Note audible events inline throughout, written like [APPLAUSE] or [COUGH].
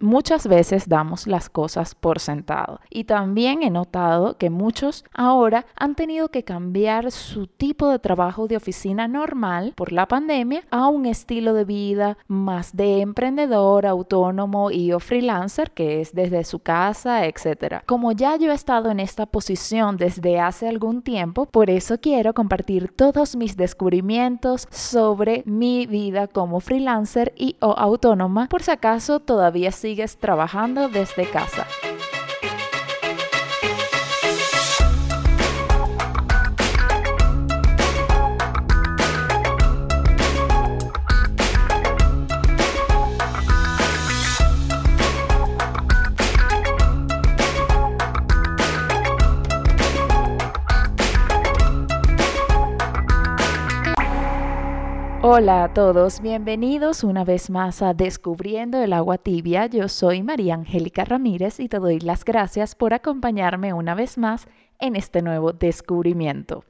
muchas veces damos las cosas por sentado. Y también he notado que muchos ahora han tenido que cambiar su tipo de trabajo de oficina normal por la pandemia a un estilo de vida más de emprendedor, autónomo y o freelancer, que es desde su casa, etc. Como ya yo he estado en esta posición desde hace algún tiempo, por eso quiero compartir todos mis descubrimientos sobre mi vida como freelancer y o autónoma, por si acaso todavía sigues trabajando desde casa. Hola a todos, bienvenidos una vez más a Descubriendo el agua tibia. Yo soy María Angélica Ramírez y te doy las gracias por acompañarme una vez más en este nuevo descubrimiento.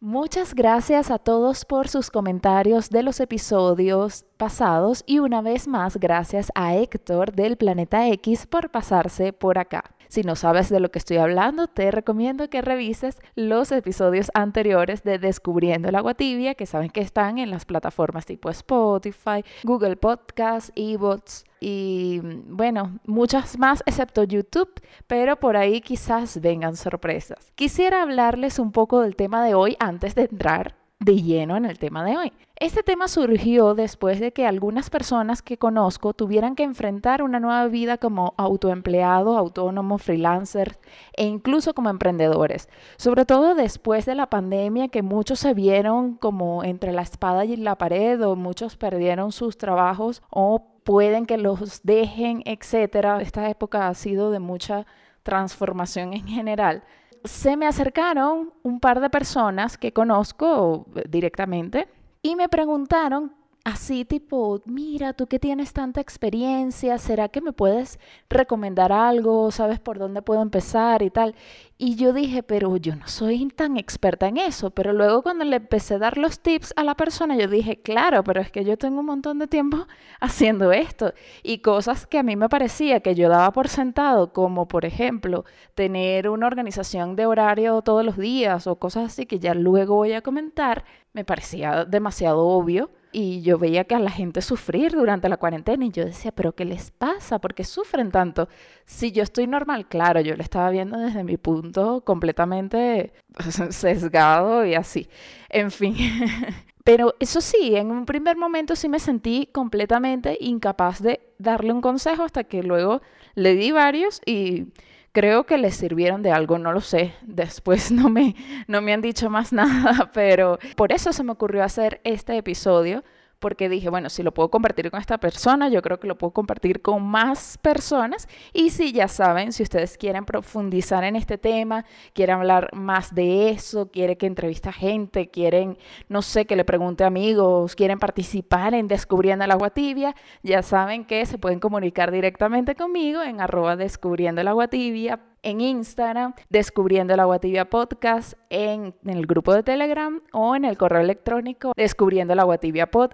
Muchas gracias a todos por sus comentarios de los episodios pasados y una vez más gracias a Héctor del Planeta X por pasarse por acá. Si no sabes de lo que estoy hablando, te recomiendo que revises los episodios anteriores de Descubriendo el agua tibia, que saben que están en las plataformas tipo Spotify, Google Podcasts, eBooks y bueno, muchas más excepto YouTube, pero por ahí quizás vengan sorpresas. Quisiera hablarles un poco del tema de hoy antes de entrar de lleno en el tema de hoy. Este tema surgió después de que algunas personas que conozco tuvieran que enfrentar una nueva vida como autoempleado, autónomo, freelancer e incluso como emprendedores. Sobre todo después de la pandemia que muchos se vieron como entre la espada y la pared o muchos perdieron sus trabajos o pueden que los dejen, etcétera. Esta época ha sido de mucha transformación en general se me acercaron un par de personas que conozco directamente y me preguntaron así tipo, mira, tú que tienes tanta experiencia, ¿será que me puedes recomendar algo? ¿Sabes por dónde puedo empezar y tal? Y yo dije, pero yo no soy tan experta en eso. Pero luego cuando le empecé a dar los tips a la persona, yo dije, claro, pero es que yo tengo un montón de tiempo [LAUGHS] haciendo esto. Y cosas que a mí me parecía que yo daba por sentado, como por ejemplo, tener una organización de horario todos los días o cosas así que ya luego voy a comentar, me parecía demasiado obvio y yo veía que a la gente sufrir durante la cuarentena y yo decía, pero ¿qué les pasa? ¿Por qué sufren tanto? Si yo estoy normal, claro, yo lo estaba viendo desde mi punto completamente [LAUGHS] sesgado y así. En fin. [LAUGHS] Pero eso sí, en un primer momento sí me sentí completamente incapaz de darle un consejo hasta que luego le di varios y Creo que les sirvieron de algo, no lo sé. Después [LAUGHS] no me, no me han dicho más [LAUGHS] nada, pero por eso se me ocurrió hacer este episodio porque dije, bueno, si lo puedo compartir con esta persona, yo creo que lo puedo compartir con más personas. Y si ya saben, si ustedes quieren profundizar en este tema, quieren hablar más de eso, quieren que entreviste a gente, quieren, no sé, que le pregunte a amigos, quieren participar en Descubriendo el Agua Tibia, ya saben que se pueden comunicar directamente conmigo en arroba descubriendo el agua tibia en Instagram, Descubriendo el Agua Tibia Podcast, en, el grupo de Telegram o en el correo electrónico descubriendo el agua tibia pod.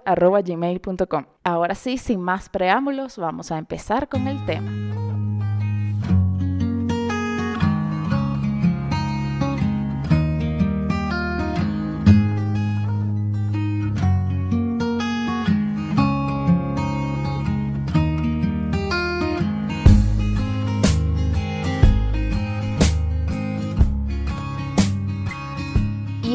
Ahora sí, sin más preámbulos, vamos a empezar con el tema.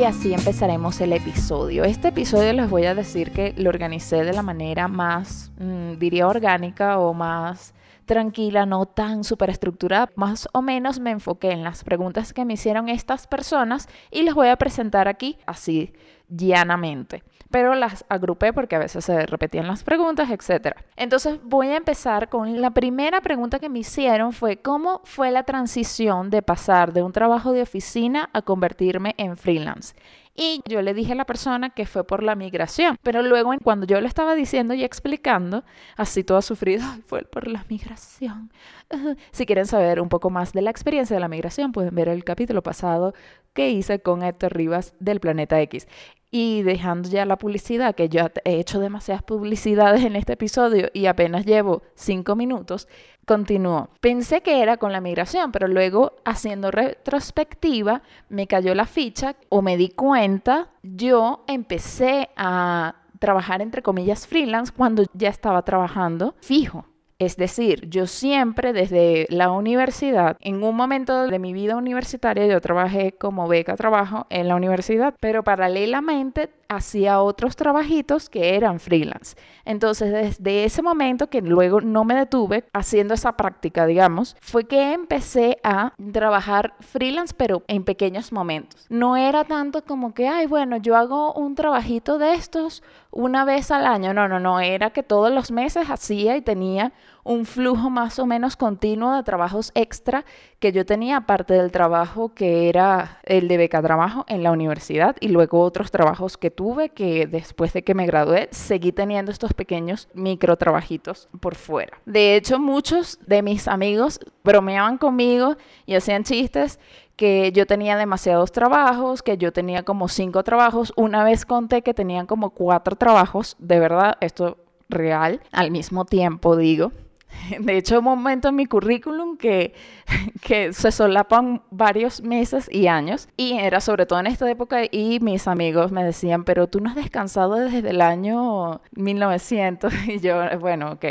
Y así empezaremos el episodio. Este episodio les voy a decir que lo organicé de la manera más, mm, diría, orgánica o más tranquila, no tan súper estructurada. Más o menos me enfoqué en las preguntas que me hicieron estas personas y les voy a presentar aquí así llanamente. Pero las agrupé porque a veces se repetían las preguntas, etc. Entonces voy a empezar con la primera pregunta que me hicieron fue ¿cómo fue la transición de pasar de un trabajo de oficina a convertirme en freelance? Y yo le dije a la persona que fue por la migración. Pero luego, cuando yo le estaba diciendo y explicando, así todo sufrido, fue por la migración. [LAUGHS] Si quieren saber un poco más de la experiencia de la migración, pueden ver el capítulo pasado que hice con Héctor Rivas del Planeta X. Y dejando ya la publicidad, que yo he hecho demasiadas publicidades en este episodio y apenas llevo cinco minutos, continúo. Pensé que era con la migración, pero luego haciendo retrospectiva me cayó la ficha o me di cuenta, yo empecé a trabajar entre comillas freelance cuando ya estaba trabajando fijo. Es decir, yo siempre desde la universidad, en un momento de mi vida universitaria, yo trabajé como beca trabajo en la universidad, pero paralelamente hacía otros trabajitos que eran freelance. Entonces, desde ese momento que luego no me detuve haciendo esa práctica, digamos, fue que empecé a trabajar freelance, pero en pequeños momentos. No era tanto como que, ay, bueno, yo hago un trabajito de estos una vez al año. No, no, no, era que todos los meses hacía y tenía un flujo más o menos continuo de trabajos extra que yo tenía, aparte del trabajo que era el de beca trabajo en la universidad y luego otros trabajos que tuve que después de que me gradué seguí teniendo estos pequeños micro trabajitos por fuera. De hecho, muchos de mis amigos bromeaban conmigo y hacían chistes que yo tenía demasiados trabajos, que yo tenía como cinco trabajos. Una vez conté que tenían como cuatro trabajos, de verdad, esto real, al mismo tiempo digo. [LAUGHS] De hecho, un momento en mi currículum que, [LAUGHS] que se solapan varios meses y años y era sobre todo en esta época y mis amigos me decían, pero tú no has descansado desde el año 1900 [LAUGHS] y yo, bueno, ok.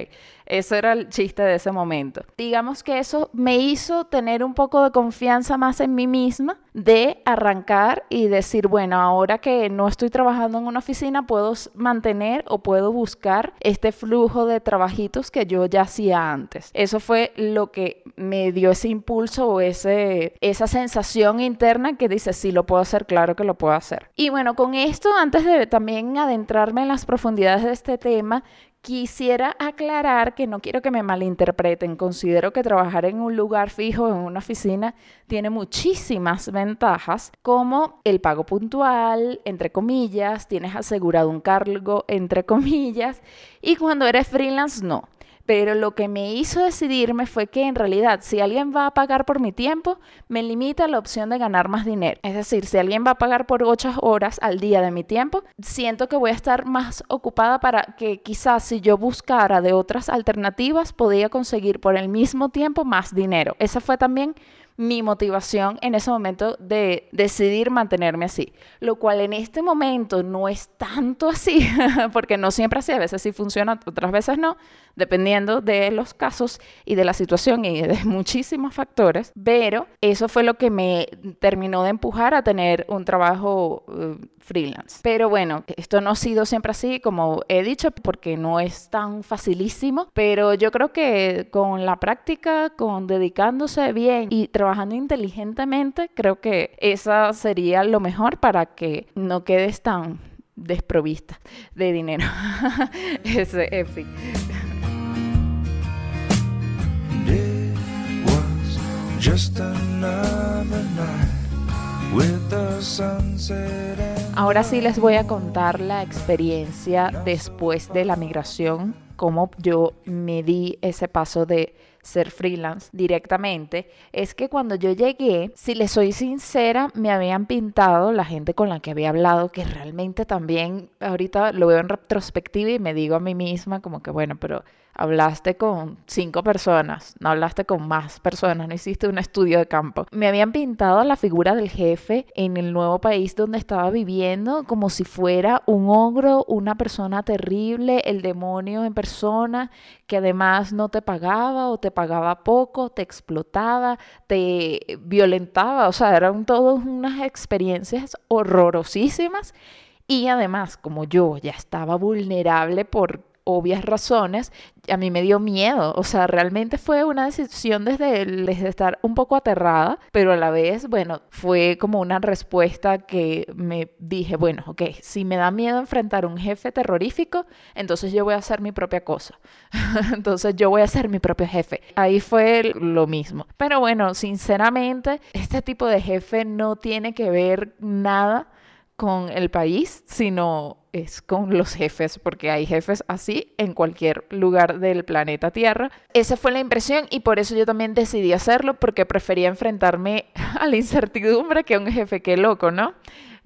Eso era el chiste de ese momento. Digamos que eso me hizo tener un poco de confianza más en mí misma de arrancar y decir, bueno, ahora que no estoy trabajando en una oficina, puedo mantener o puedo buscar este flujo de trabajitos que yo ya hacía antes. Eso fue lo que me dio ese impulso o ese, esa sensación interna que dice, sí, lo puedo hacer, claro que lo puedo hacer. Y bueno, con esto, antes de también adentrarme en las profundidades de este tema, Quisiera aclarar que no quiero que me malinterpreten. Considero que trabajar en un lugar fijo, en una oficina, tiene muchísimas ventajas, como el pago puntual, entre comillas, tienes asegurado un cargo, entre comillas, y cuando eres freelance, no. Pero lo que me hizo decidirme fue que en realidad si alguien va a pagar por mi tiempo, me limita la opción de ganar más dinero. Es decir, si alguien va a pagar por ocho horas al día de mi tiempo, siento que voy a estar más ocupada para que quizás si yo buscara de otras alternativas, podía conseguir por el mismo tiempo más dinero. Esa fue también mi motivación en ese momento de decidir mantenerme así. Lo cual en este momento no es tanto así, [LAUGHS] porque no siempre así, a veces sí funciona, otras veces no, dependiendo de los casos y de la situación y de [LAUGHS] muchísimos factores. Pero eso fue lo que me terminó de empujar a tener un trabajo eh, freelance. Pero bueno, esto no ha sido siempre así, como he dicho, porque no es tan facilísimo, pero yo creo que con la práctica, con dedicándose bien y trabajando inteligentemente, creo que esa sería lo mejor para que no quedes tan desprovista de dinero. [LAUGHS] Ese, en fin. Ahora sí les voy a contar la experiencia después de la migración, cómo yo me di ese paso de ser freelance directamente, es que cuando yo llegué, si les soy sincera, me habían pintado la gente con la que había hablado, que realmente también ahorita lo veo en retrospectiva y me digo a mí misma como que bueno, pero hablaste con cinco personas, no hablaste con más personas, no hiciste un estudio de campo. Me habían pintado la figura del jefe en el nuevo país donde estaba viviendo como si fuera un ogro, una persona terrible, el demonio en persona, que además no te pagaba o te pagaba poco, te explotaba, te violentaba, o sea, eran todas unas experiencias horrorosísimas. Y además, como yo ya estaba vulnerable por obvias razones, a mí me dio miedo. O sea, realmente fue una decisión desde, desde estar un poco aterrada, pero a la vez, bueno, fue como una respuesta que me dije, bueno, ok, si me da miedo enfrentar un jefe terrorífico, entonces yo voy a hacer mi propia cosa. [LAUGHS] entonces yo voy a ser mi propio jefe. Ahí fue lo mismo. Pero bueno, sinceramente, este tipo de jefe no tiene que ver nada con el país, sino es con los jefes, porque hay jefes así en cualquier lugar del planeta Tierra. Esa fue la impresión y por eso yo también decidí hacerlo, porque prefería enfrentarme [LAUGHS] a la incertidumbre que a un jefe, qué loco, ¿no?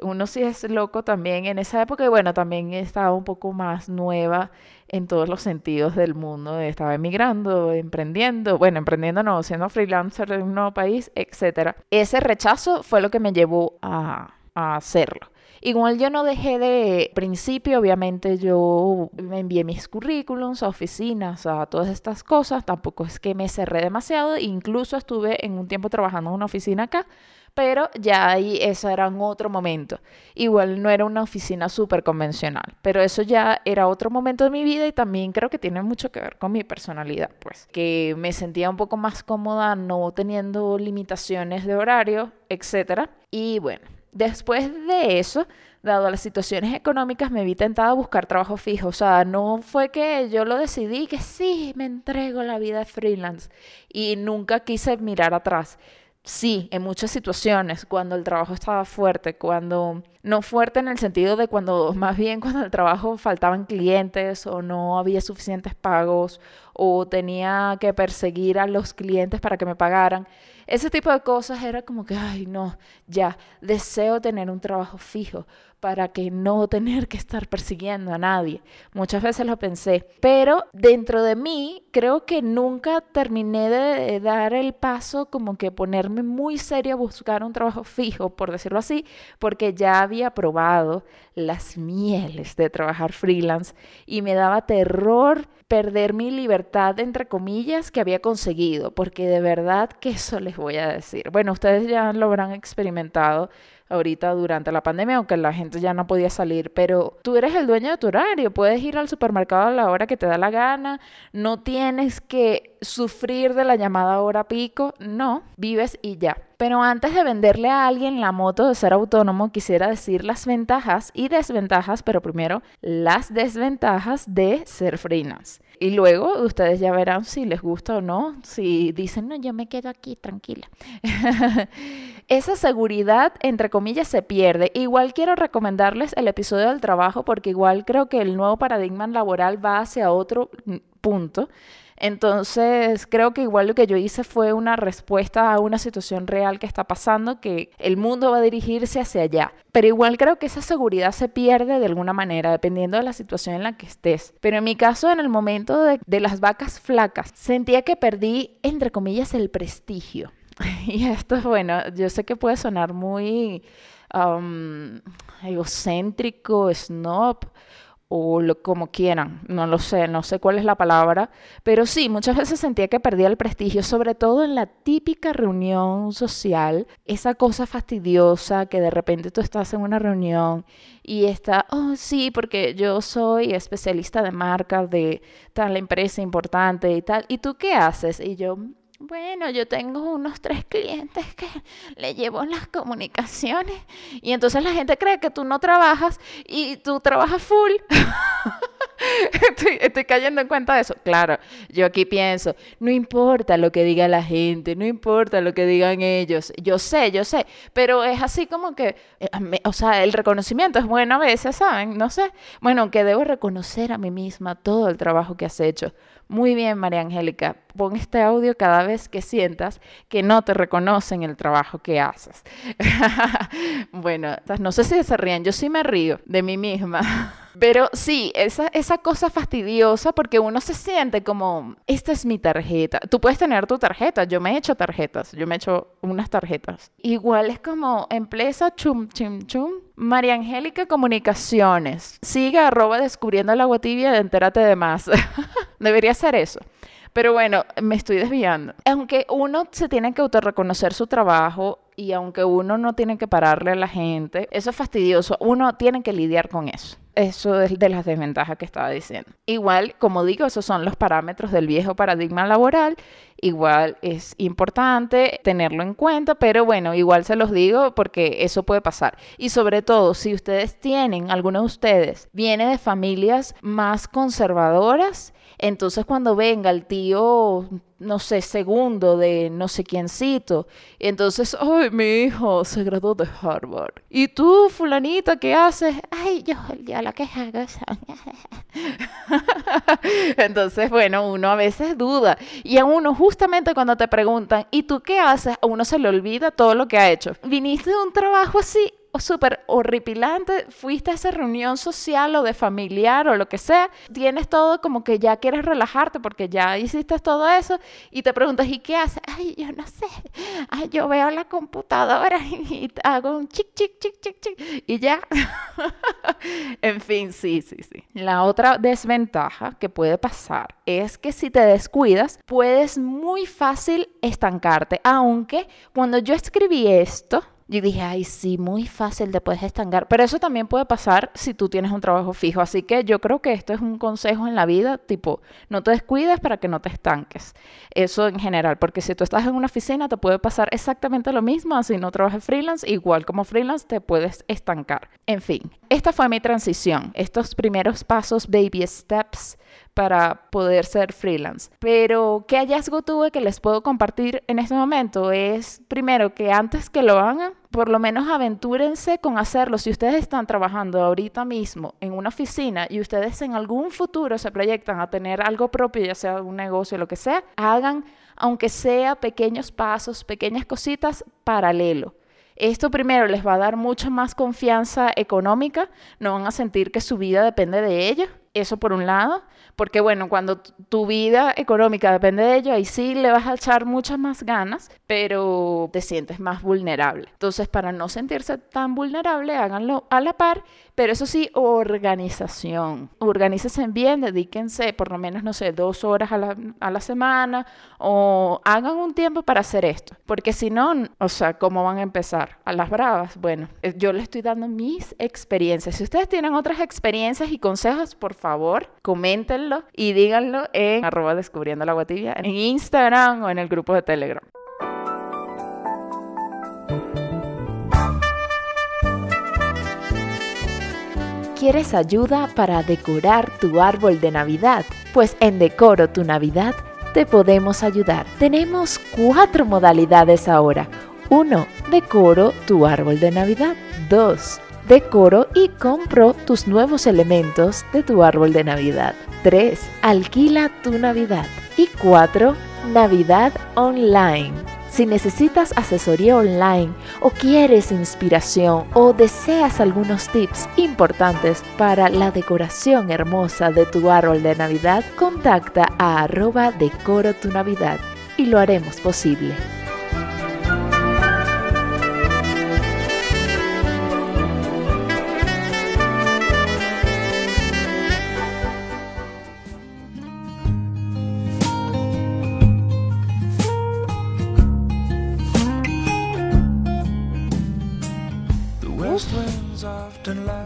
uno sí es loco también en esa época bueno, también estaba un poco más nueva en todos los sentidos del mundo. Estaba emigrando, emprendiendo, bueno, emprendiendo no, siendo freelancer en un nuevo país, etc. Ese rechazo fue lo que me llevó a, a hacerlo. Igual yo no dejé de principio, obviamente yo me envié mis currículums a oficinas, a todas estas cosas, tampoco es que me cerré demasiado, incluso estuve en un tiempo trabajando en una oficina acá, pero ya ahí eso era en otro momento. Igual no era una oficina súper convencional, pero eso ya era otro momento de mi vida y también creo que tiene mucho que ver con mi personalidad, pues, que me sentía un poco más cómoda no teniendo limitaciones de horario, etc. Y bueno, Después de eso, dado las situaciones económicas, me vi tentada a buscar trabajo fijo. O sea, no fue que yo lo decidí, que sí, me entrego la vida freelance. Y nunca quise mirar atrás. Sí, en muchas situaciones, cuando el trabajo estaba fuerte, cuando no fuerte en el sentido de cuando, más bien cuando el trabajo faltaban clientes o no había suficientes pagos o tenía que perseguir a los clientes para que me pagaran. Ese tipo de cosas era como que, ay, no, ya, deseo tener un trabajo fijo para que no tener que estar persiguiendo a nadie. Muchas veces lo pensé, pero dentro de mí creo que nunca terminé de dar el paso como que ponerme muy serio a buscar un trabajo [LAUGHS] fijo, por decirlo así, porque ya había probado las mieles de trabajar freelance y me daba terror perder mi libertad, entre comillas, que había conseguido, porque de verdad que eso les voy a decir. Bueno, ustedes ya lo habrán experimentado ahorita durante la pandemia, aunque la gente ya no podía salir, pero tú eres el dueño de tu horario, puedes ir al supermercado a la hora que te da la gana, no tienes que sufrir de la llamada hora pico, no, vives y ya. Pero antes de venderle a alguien la moto de ser autónomo, quisiera decir las ventajas y desventajas, pero primero las desventajas de ser freelance. Y luego ustedes ya verán si les gusta o no, si dicen, no, yo me quedo aquí tranquila. [LAUGHS] Esa seguridad, entre comillas, se pierde. Igual quiero recomendarles el episodio del trabajo porque igual creo que el nuevo paradigma laboral va hacia otro punto. Entonces, creo que igual lo que yo hice fue una respuesta a una situación real que está pasando, que el mundo va a dirigirse hacia allá. Pero igual creo que esa seguridad se pierde de alguna manera, dependiendo de la situación en la que estés. Pero en mi caso, en el momento de, las vacas flacas, sentía que perdí, entre comillas, el prestigio. [LAUGHS] Y esto, bueno, yo sé que puede sonar muy egocéntrico, snob, o lo, como quieran, no lo sé, no sé cuál es la palabra, pero sí, muchas veces sentía que perdía el prestigio, sobre todo en la típica reunión social, esa cosa fastidiosa que de repente tú estás en una reunión y está, oh sí, porque yo soy especialista de marca de tal empresa importante y tal, ¿y tú qué haces? Y yo, bueno, yo tengo unos tres clientes que [LAUGHS] le llevo las comunicaciones y entonces la gente cree que tú no trabajas y tú trabajas full. [LAUGHS] estoy, cayendo en cuenta de eso. Claro, yo aquí pienso, no importa lo que diga la gente, no importa lo que digan ellos, yo sé, yo sé, pero es así como que, eh, o sea, el reconocimiento es bueno a veces, ¿saben? No sé. Bueno, que debo reconocer a mí misma todo el trabajo que has hecho. Muy bien, María Angélica, pon este audio cada vez que sientas que no te reconocen el trabajo que haces. [LAUGHS] bueno, no sé si se ríen, yo sí me río de mí misma. [LAUGHS] Pero sí, esa, esa cosa fastidiosa porque uno se siente como, esta es mi tarjeta. Tú puedes tener tu tarjeta, yo me he hecho tarjetas, yo me he hecho unas tarjetas. Igual es como empresa chum chum chum. María Angélica Comunicaciones. Siga arroba descubriendo el agua tibia, entérate de más. [LAUGHS] Debería ser eso. Pero bueno, me estoy desviando. Aunque uno se tiene que autorreconocer su trabajo y aunque uno no tiene que pararle a la gente, eso es fastidioso. Uno tiene que lidiar con eso. Eso es de las desventajas que estaba diciendo. Igual, como digo, esos son los parámetros del viejo paradigma laboral. Igual es importante tenerlo en cuenta, pero bueno, igual se los digo porque eso puede pasar. Y sobre todo, si ustedes tienen, alguno de ustedes viene de familias más conservadoras, entonces cuando venga el tío, no sé, segundo de no sé quiéncito, entonces, ay, mi hijo se graduó de Harvard. ¿Y tú, fulanita, qué haces? Ay, yo, ya la que hago [LAUGHS] Entonces, bueno, uno a veces duda. Y a uno justamente cuando te preguntan, ¿y tú qué haces? A uno se le olvida todo lo que ha hecho. ¿Viniste de un trabajo así? Súper horripilante, fuiste a esa reunión social o de familiar o lo que sea, tienes todo como que ya quieres relajarte porque ya hiciste todo eso y te preguntas, ¿y qué haces? Ay, yo no sé, ay, yo veo la computadora [LAUGHS] y hago un chic, chic, chic, chic, chic y ya. [LAUGHS] en fin, sí, sí, sí. La otra desventaja que puede pasar es que si te descuidas, puedes muy fácil estancarte, aunque cuando yo escribí esto, yo dije, ay, sí, muy fácil te puedes estancar. Pero eso también puede pasar si tú tienes un trabajo fijo. Así que yo creo que esto es un consejo en la vida, tipo, no te descuides para que no te estanques. Eso en general, porque si tú estás en una oficina te puede pasar exactamente lo mismo, así no trabajas freelance, igual como freelance te puedes estancar. En fin, esta fue mi transición, estos primeros pasos, baby steps para poder ser freelance. Pero qué hallazgo tuve que les puedo compartir en este momento es, primero, que antes que lo hagan, por lo menos aventúrense con hacerlo. Si ustedes están trabajando ahorita mismo en una oficina y ustedes en algún futuro se proyectan a tener algo propio, ya sea un negocio, lo que sea, hagan, aunque sea pequeños pasos, pequeñas cositas paralelo. Esto primero les va a dar mucha más confianza económica, no van a sentir que su vida depende de ellos, eso por un lado. Porque bueno, cuando tu vida económica depende de ello, ahí sí le vas a echar muchas más ganas, pero te sientes más vulnerable. Entonces, para no sentirse tan vulnerable, háganlo a la par, pero eso sí, organización. Organícense bien, dedíquense por lo menos, no sé, dos horas a la, a la semana o hagan un tiempo para hacer esto. Porque si no, o sea, ¿cómo van a empezar? A las bravas. Bueno, eh, yo les estoy dando mis experiencias. Si ustedes tienen otras experiencias y consejos, por favor, coméntenlo y díganlo en arroba descubriendo la guatilla, en Instagram o en el grupo de Telegram. ¿Quieres ayuda para decorar tu árbol de Navidad? Pues en Decoro tu Navidad te podemos ayudar. Tenemos cuatro modalidades ahora. 1. Decoro tu árbol de Navidad. 2 decoro y compro tus nuevos elementos de tu árbol de Navidad. 3. Alquila tu Navidad. Y 4. Navidad Online. Si necesitas asesoría online o quieres inspiración o deseas algunos tips importantes para la decoración hermosa de tu árbol de Navidad, contacta a arroba decoro tu Navidad y lo haremos posible.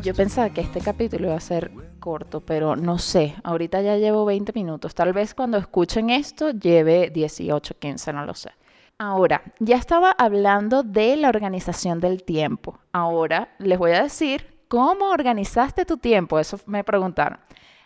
Yo pensaba que este capítulo iba a ser corto, pero no sé. Ahorita ya llevo 20 minutos. Tal vez cuando escuchen esto lleve 18, 15, no lo sé. Ahora, ya estaba hablando de la organización del tiempo. Ahora les voy a decir cómo organizaste tu tiempo. Eso me preguntaron.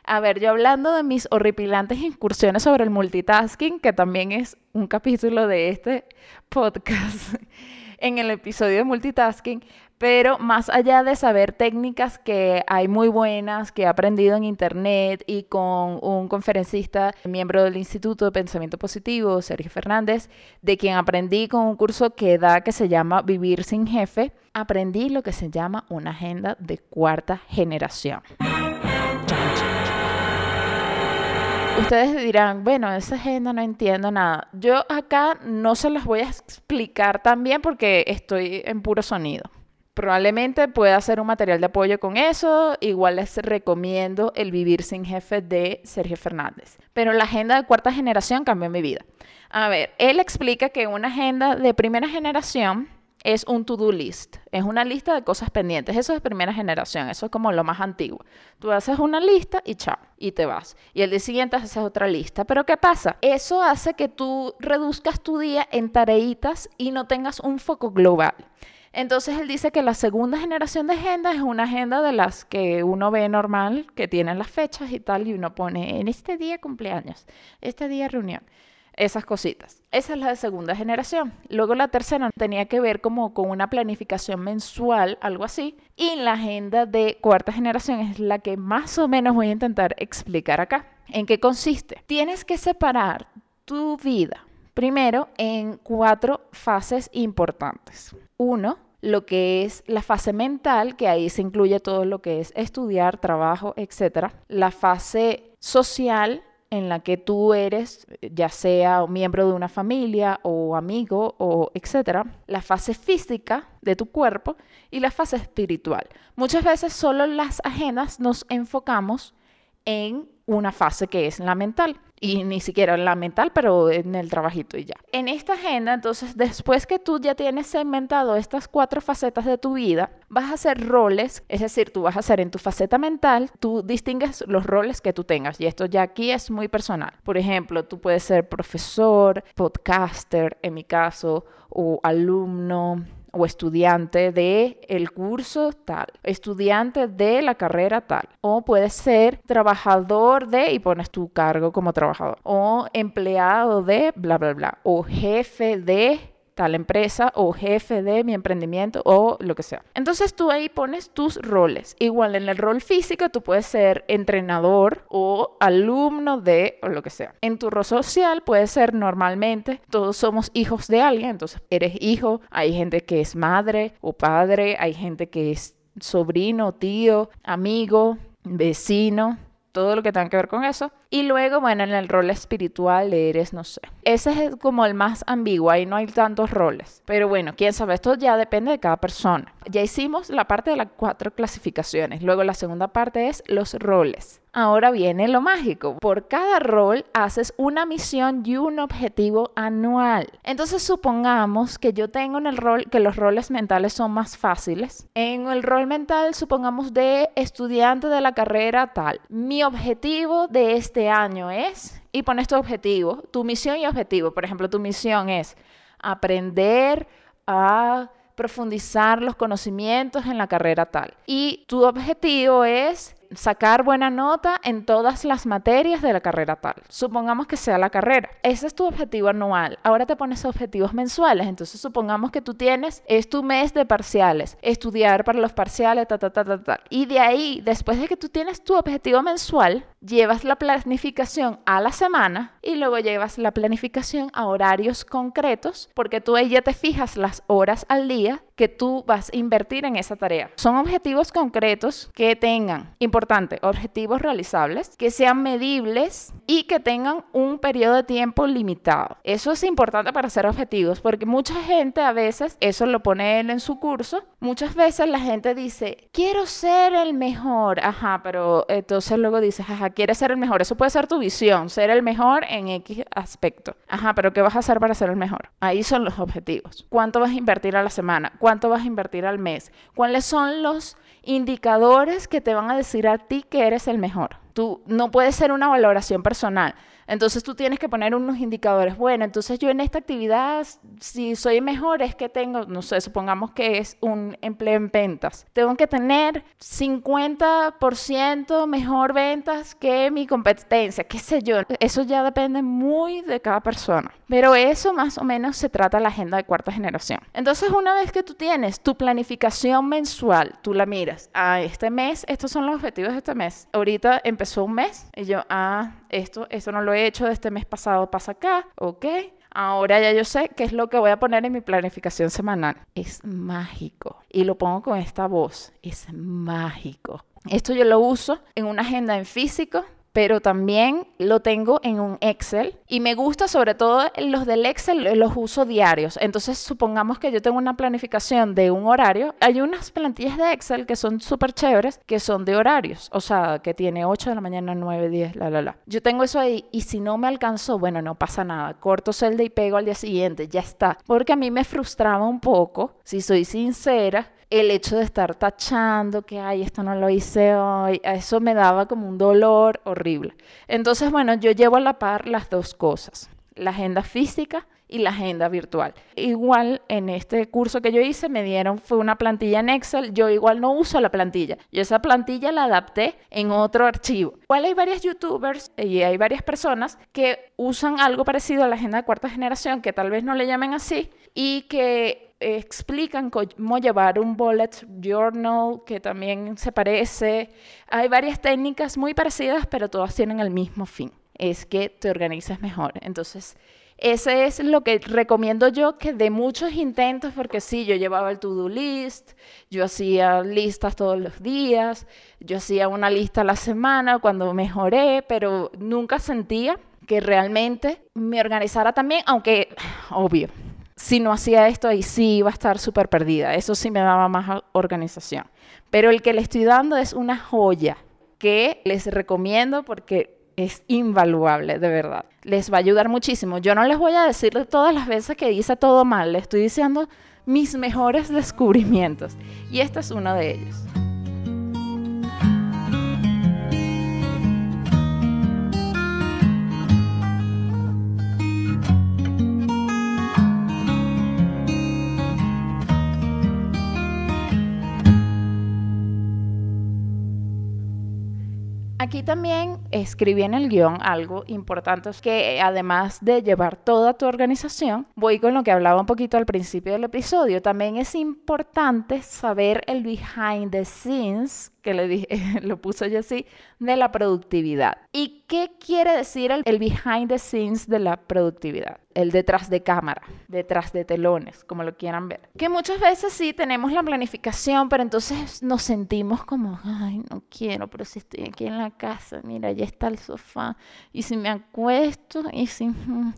A ver, yo hablando de mis horripilantes incursiones sobre el multitasking, que también es un capítulo de este podcast [LAUGHS] en el episodio de multitasking, pero más allá de saber técnicas que hay muy buenas, que he aprendido en internet y con un conferencista, miembro del Instituto de Pensamiento Positivo, Sergio Fernández, de quien aprendí con un curso que da que se llama Vivir sin Jefe, aprendí lo que se llama una agenda de cuarta generación. Ustedes dirán, bueno, esa agenda no entiendo nada. Yo acá no se las voy a explicar también porque estoy en puro sonido. Probablemente pueda hacer un material de apoyo con eso. Igual les recomiendo El Vivir sin Jefe de Sergio Fernández. Pero la agenda de cuarta generación cambió mi vida. A ver, él explica que una agenda de primera generación es un to-do list. Es una lista de cosas pendientes. Eso es primera generación. Eso es como lo más antiguo. Tú haces una lista y chao. Y te vas. Y el día siguiente haces otra lista. Pero ¿qué pasa? Eso hace que tú reduzcas tu día en tareitas y no tengas un foco global. Entonces él dice que la segunda generación de agenda es una agenda de las que uno ve normal, que tienen las fechas y tal, y uno pone en este día cumpleaños, este día reunión, esas cositas. Esa es la de segunda generación. Luego la tercera tenía que ver como con una planificación mensual, algo así. Y la agenda de cuarta generación es la que más o menos voy a intentar explicar acá. ¿En qué consiste? Tienes que separar tu vida primero en cuatro fases importantes. Uno, lo que es la fase mental, que ahí se incluye todo lo que es estudiar, trabajo, etc. La fase social, en la que tú eres, ya sea miembro de una familia o amigo o etcétera, la fase física de tu cuerpo y la fase espiritual. Muchas veces solo las agendas nos enfocamos en una fase que es la mental y ni siquiera en la mental, pero en el trabajito y ya. En esta agenda, entonces, después que tú ya tienes segmentado estas cuatro facetas de tu vida, vas a hacer roles, es decir, tú vas a hacer en tu faceta mental, tú distingues los roles que tú tengas y esto ya aquí es muy personal. Por ejemplo, tú puedes ser profesor, podcaster, en mi caso, o alumno, o estudiante de el curso tal, estudiante de la carrera tal, o puede ser trabajador de y pones tu cargo como trabajador, o empleado de bla bla bla, o jefe de tal empresa o jefe de mi emprendimiento o lo que sea. Entonces tú ahí pones tus roles. Igual en el rol físico tú puedes ser entrenador o alumno de o lo que sea. En tu rol social puede ser normalmente, todos somos hijos de alguien, entonces eres hijo, hay gente que es madre o padre, hay gente que es sobrino, tío, amigo, vecino, todo lo que tenga que ver con eso. Y luego, bueno, en el rol espiritual eres, no sé. Ese es como el más ambiguo, ahí no hay tantos roles. Pero bueno, quién sabe, esto ya depende de cada persona. Ya hicimos la parte de las cuatro clasificaciones. Luego la segunda parte es los roles. Ahora viene lo mágico. Por cada rol haces una misión y un objetivo anual. Entonces supongamos que yo tengo en el rol que los roles mentales son más fáciles. En el rol mental supongamos de estudiante de la carrera tal. Mi objetivo de este año es, y pones tu objetivo, tu misión y objetivo. Por ejemplo, tu misión es aprender a profundizar los conocimientos en la carrera tal. Y tu objetivo es sacar buena nota en todas las materias de la carrera tal. Supongamos que sea la carrera. Ese es tu objetivo anual. Ahora te pones objetivos mensuales. Entonces supongamos que tú tienes, es tu mes de parciales, estudiar para los parciales, ta, ta, ta, ta, ta. Y de ahí, después de que tú tienes tu objetivo mensual, llevas la planificación a la semana y luego llevas la planificación a horarios concretos porque tú ahí ya te fijas las horas al día que tú vas a invertir en esa tarea. Son objetivos concretos que tengan, importante, objetivos realizables, que sean medibles y que tengan un periodo de tiempo limitado. Eso es importante para hacer objetivos porque mucha gente a veces, eso lo pone él en su curso, muchas veces la gente dice, quiero ser el mejor, ajá, pero entonces luego dices, ajá, quieres ser el mejor. Eso puede ser tu visión, ser el mejor en X aspecto. Ajá, pero ¿qué vas a hacer para ser el mejor? Ahí son los objetivos. ¿Cuánto vas a invertir a la semana? ¿Cuánto vas a invertir al mes? ¿Cuáles son los indicadores que te van a decir a ti que eres el mejor? Tú no puedes ser una valoración personal. Entonces tú tienes que poner unos indicadores. Bueno, entonces yo en esta actividad, si soy mejor, es que tengo, no sé, supongamos que es un empleo en ventas. Tengo que tener 50% mejor ventas que mi competencia, qué sé yo. Eso ya depende muy de cada persona. Pero eso más o menos se trata la agenda de cuarta generación. Entonces una vez que tú tienes tu planificación mensual, tú la miras. Ah, este mes, estos son los objetivos de este mes. Ahorita empezó un mes y yo, ah, esto, esto no lo he hecho de este mes pasado, pasa acá, ok. Ahora ya yo sé qué es lo que voy a poner en mi planificación semanal. Es mágico. Y lo pongo con esta voz. Es mágico. Esto yo lo uso en una agenda en físico pero también lo tengo en un Excel y me gusta sobre todo los del Excel, los uso diarios. Entonces, supongamos que yo tengo una planificación de un horario, hay unas plantillas de Excel que son súper chéveres, que son de horarios, o sea, que tiene 8 de la mañana, 9, 10, la, la, la. Yo tengo eso ahí y si no me alcanzó, bueno, no pasa nada, corto celda y pego al día siguiente, ya está. Porque a mí me frustraba un poco, si soy sincera, el hecho de estar tachando que, ay, esto no lo hice hoy, eso me daba como un dolor horrible. Entonces, bueno, yo llevo a la par las dos cosas, la agenda física y la agenda virtual. Igual en este curso que yo hice me dieron fue una plantilla en Excel, yo igual no uso la plantilla, yo esa plantilla la adapté en otro archivo. Igual hay varios youtubers y hay varias personas que usan algo parecido a la agenda de cuarta generación, que tal vez no le llamen así, y que explican cómo llevar un bullet journal que también se parece. Hay varias técnicas muy parecidas, pero todas tienen el mismo fin, es que te organices mejor. Entonces, ese es lo que recomiendo yo que de muchos intentos, porque sí, yo llevaba el to-do list, yo hacía listas todos los días, yo hacía una lista a la semana cuando mejoré, pero nunca sentía que realmente me organizara también, aunque, obvio, si no hacía esto ahí sí iba a estar súper perdida, eso sí me daba más organización. Pero el que le estoy dando es una joya que les recomiendo porque es invaluable, de verdad. Les va a ayudar muchísimo. Yo no les voy a decir todas las veces que hice todo mal, les estoy diciendo mis mejores descubrimientos. Y este es uno de ellos. Aquí también escribí en el guion algo importante, que además de llevar toda tu organización, voy con lo que hablaba un poquito al principio del episodio, también es importante saber el behind the scenes que le dije, [LAUGHS] lo puso yo así, de la productividad. ¿Y qué quiere decir el, el, behind the scenes de la productividad? El detrás de cámara, detrás de telones, como lo quieran ver. Que muchas veces sí tenemos la planificación, pero entonces nos sentimos como, ay, no quiero, pero si estoy aquí en la casa, mira, ya está el sofá, y si me acuesto, y si... Mm,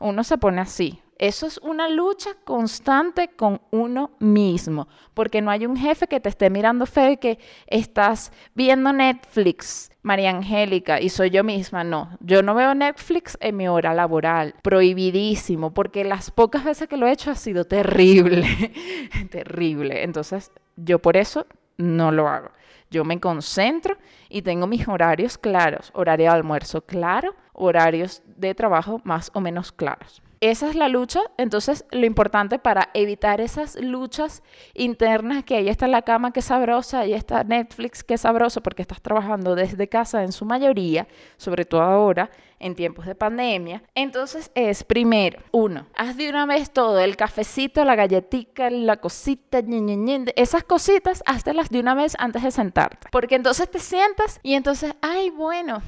uno se pone así, eso es una lucha constante con uno mismo, porque no hay un jefe que te esté mirando feo y que estás viendo Netflix, María Angélica, y soy yo misma. No, yo no veo Netflix en mi hora laboral, prohibidísimo, porque las pocas veces que lo he hecho ha sido terrible, [LAUGHS] terrible. Entonces, yo por eso no lo hago. Yo me concentro y tengo mis horarios claros, horario de almuerzo claro, horarios de trabajo más o menos claros. Esa es la lucha, entonces lo importante para evitar esas luchas internas, que ahí está la cama que sabrosa, ahí está Netflix que sabroso porque estás trabajando desde casa en su mayoría, sobre todo ahora en tiempos de pandemia. Entonces es primero, uno, haz de una vez todo, el cafecito, la galletita, la cosita, esas cositas, haztelas de una vez antes de sentarte, porque entonces te sientas y entonces, ay, bueno,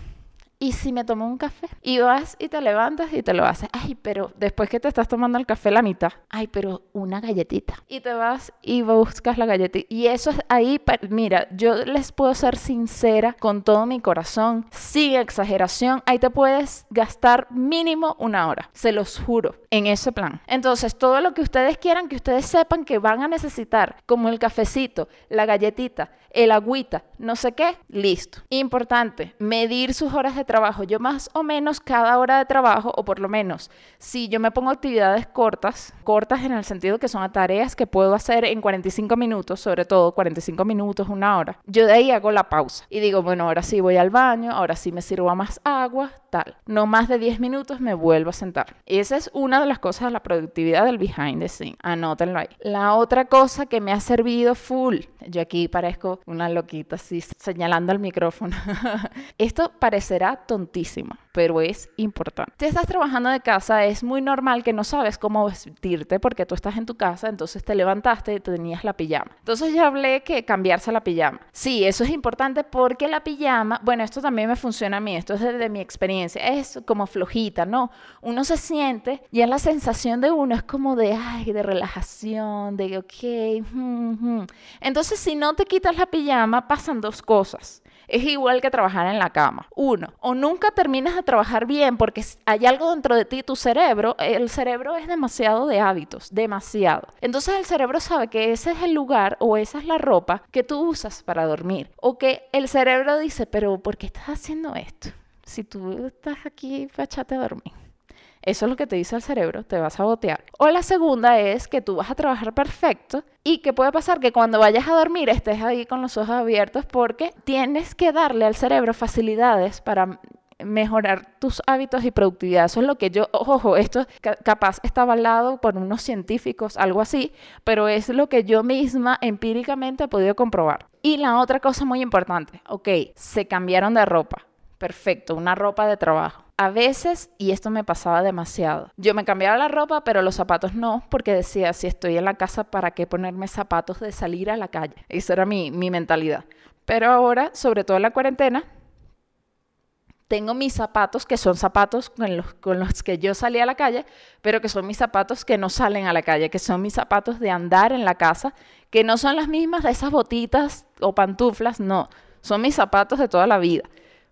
¿y si me tomo un café? Y vas y te levantas y te lo haces. Ay, pero después que te estás tomando el café la mitad, ay, pero una galletita. Y te vas y buscas la galletita. Y eso es ahí, mira, yo les puedo ser sincera con todo mi corazón, sin exageración, ahí te puedes gastar mínimo una hora, se los juro, en ese plan. Entonces, todo lo que ustedes quieran, que ustedes sepan que van a necesitar, como el cafecito, la galletita, el agüita, no sé qué, listo. Importante, medir sus horas de trabajo. Yo más o menos cada hora de trabajo, o por lo menos si yo me pongo actividades cortas, cortas en el sentido que son tareas que puedo hacer en 45 minutos, sobre todo 45 minutos, una hora, yo de ahí hago la pausa y digo, bueno, ahora sí voy al baño, ahora sí me sirvo a más agua, tal. No más de 10 minutos me vuelvo a sentar. Esa es una de las cosas de la productividad del behind the scene. Anótenlo ahí. La otra cosa que me ha servido full, yo aquí parezco una loquita así señalando al micrófono. [LAUGHS] Esto parecerá tontísimo, pero es importante. Si estás trabajando de casa, es muy normal que no sabes cómo vestirte porque tú estás en tu casa, entonces te levantaste y tenías la pijama. Entonces ya hablé que cambiarse la pijama. Sí, eso es importante porque la pijama, bueno, esto también me funciona a mí, esto es de mi experiencia, es como flojita, ¿no? Uno se siente y la sensación de uno es como de, ay, de relajación, de, ok. Entonces, si no te quitas la pijama, pasan dos cosas. Es igual que trabajar en la cama. Uno, o nunca terminas de trabajar bien porque hay algo dentro de ti, tu cerebro, el cerebro es demasiado de hábitos, demasiado. Entonces el cerebro sabe que ese es el lugar o esa es la ropa que tú usas para dormir. O que el cerebro dice, pero ¿por qué estás haciendo esto? Si tú estás aquí, echarte a dormir. Eso es lo que te dice el cerebro, te vas a botear. O la segunda es que tú vas a trabajar perfecto y que puede pasar que cuando vayas a dormir estés ahí con los ojos abiertos porque tienes que darle al cerebro facilidades para mejorar tus hábitos y productividad. Eso es lo que yo, ojo, esto capaz está avalado por unos científicos, algo así, pero es lo que yo misma empíricamente he podido comprobar. Y la otra cosa muy importante, ok, se cambiaron de ropa. Perfecto, una ropa de trabajo a veces, y esto me pasaba demasiado, yo me cambiaba la ropa, pero los zapatos no, porque decía, si estoy en la casa, ¿para qué ponerme zapatos de salir a la calle? Esa era mi, mi mentalidad. Pero ahora, sobre todo en la cuarentena, tengo mis zapatos, que son zapatos con los, con los, que yo salí a la calle, pero que son mis zapatos que no salen a la calle, que son mis zapatos de andar en la casa, que no son las mismas de esas botitas o pantuflas, no, son mis zapatos de toda la vida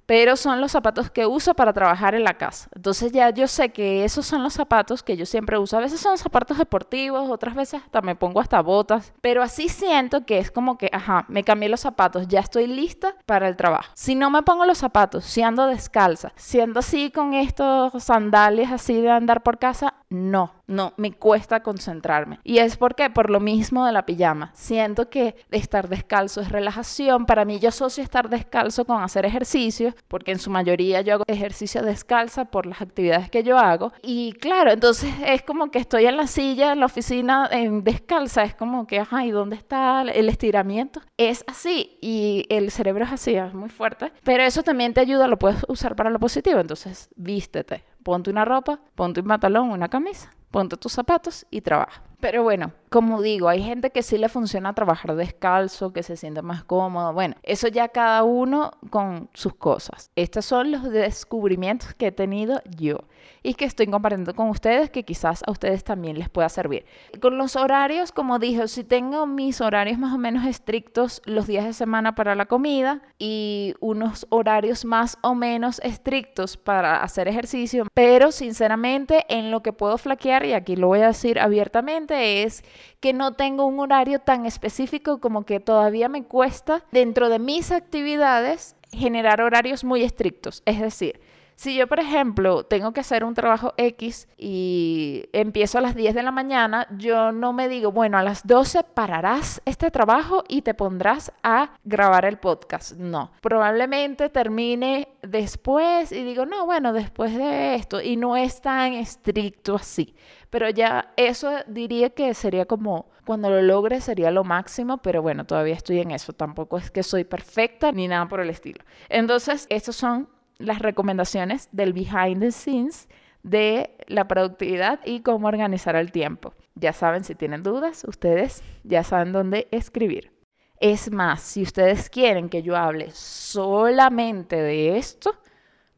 pero son los zapatos que uso para trabajar en la casa. Entonces ya yo sé que esos son los zapatos que yo siempre uso. A veces son zapatos deportivos, otras veces hasta me pongo hasta botas, pero así siento que es como que, ajá, me cambié los zapatos, ya estoy lista para el trabajo. Si no me pongo los zapatos, si ando descalza, siendo así con estos sandalias así de andar por casa, no, no, me cuesta concentrarme. Y es porque, por lo mismo de la pijama, siento que estar descalzo es relajación. Para mí yo asocio estar descalzo con hacer ejercicio, porque en su mayoría yo hago ejercicio descalza por las actividades que yo hago. Y claro, entonces es como que estoy en la silla, en la oficina, descalza, es como que, ajá, ¿y dónde está el estiramiento? Es así, y el cerebro es así, es muy fuerte. Pero eso también te ayuda, lo puedes usar para lo positivo, entonces vístete ponte una ropa, ponte un pantalón, una camisa, ponte tus zapatos y trabaja. Pero bueno, como digo, hay gente que sí le funciona trabajar descalzo, que se siente más cómodo. Bueno, eso ya cada uno con sus cosas. Estos son los descubrimientos que he tenido yo y que estoy compartiendo con ustedes que quizás a ustedes también les pueda servir. Con los horarios, como dije, si tengo mis horarios más o menos estrictos los días de semana para la comida y unos horarios más o menos estrictos para hacer ejercicio, pero sinceramente en lo que puedo flaquear, y aquí lo voy a decir abiertamente, es que no tengo un horario tan específico como que todavía me cuesta dentro de mis actividades generar horarios muy estrictos. Es decir, si yo, por ejemplo, tengo que hacer un trabajo X y empiezo a las 10 de la mañana, yo no me digo, bueno, a las 12 pararás este trabajo y te pondrás a grabar el podcast. No, probablemente termine después y digo, no, bueno, después de esto. Y no es tan estricto así. Pero ya eso diría que sería como cuando lo logre sería lo máximo, pero bueno, todavía estoy en eso. Tampoco es que soy perfecta ni nada por el estilo. Entonces, estos son las recomendaciones del behind the scenes de la productividad y cómo organizar el tiempo. Ya saben, si tienen dudas, ustedes ya saben dónde escribir. Es más, si ustedes quieren que yo hable solamente de esto,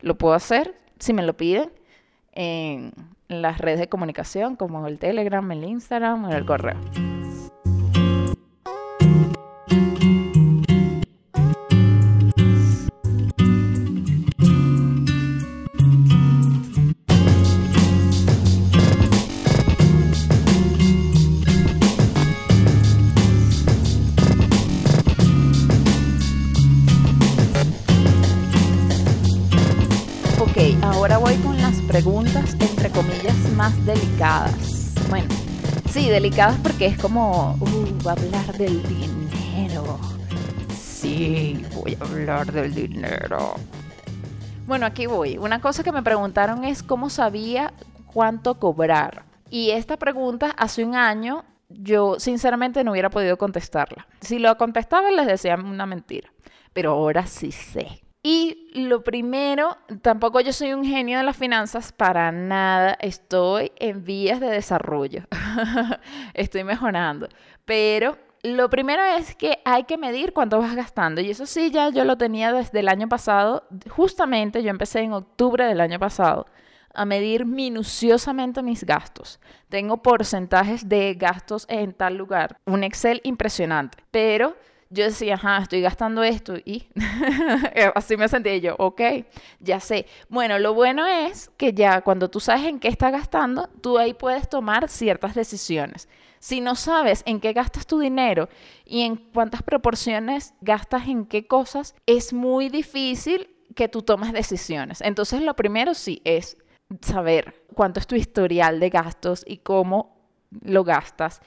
lo puedo hacer si me lo piden en las redes de comunicación como el Telegram, el Instagram o el correo. Delicadas porque es como, uh, va a hablar del dinero. Sí, voy a hablar del dinero. Bueno, aquí voy. Una cosa que me preguntaron es cómo sabía cuánto cobrar. Y esta pregunta hace un año yo sinceramente no hubiera podido contestarla. Si lo contestaba les decía una mentira. Pero ahora sí sé. Y lo primero, tampoco yo soy un genio de las finanzas, para nada, estoy en vías de desarrollo, [LAUGHS] estoy mejorando, pero lo primero es que hay que medir cuánto vas gastando. Y eso sí, ya yo lo tenía desde el año pasado, justamente yo empecé en octubre del año pasado a medir minuciosamente mis gastos. Tengo porcentajes de gastos en tal lugar, un Excel impresionante, pero yo decía, ajá, estoy gastando esto y [LAUGHS] así me sentía yo, ok, ya sé. Bueno, lo bueno es que ya cuando tú sabes en qué estás gastando, tú ahí puedes tomar ciertas decisiones. Si no sabes en qué gastas tu dinero y en cuántas proporciones gastas en qué cosas, es muy difícil que tú tomes decisiones. Entonces, lo primero sí es saber cuánto es tu historial de gastos y cómo lo gastas.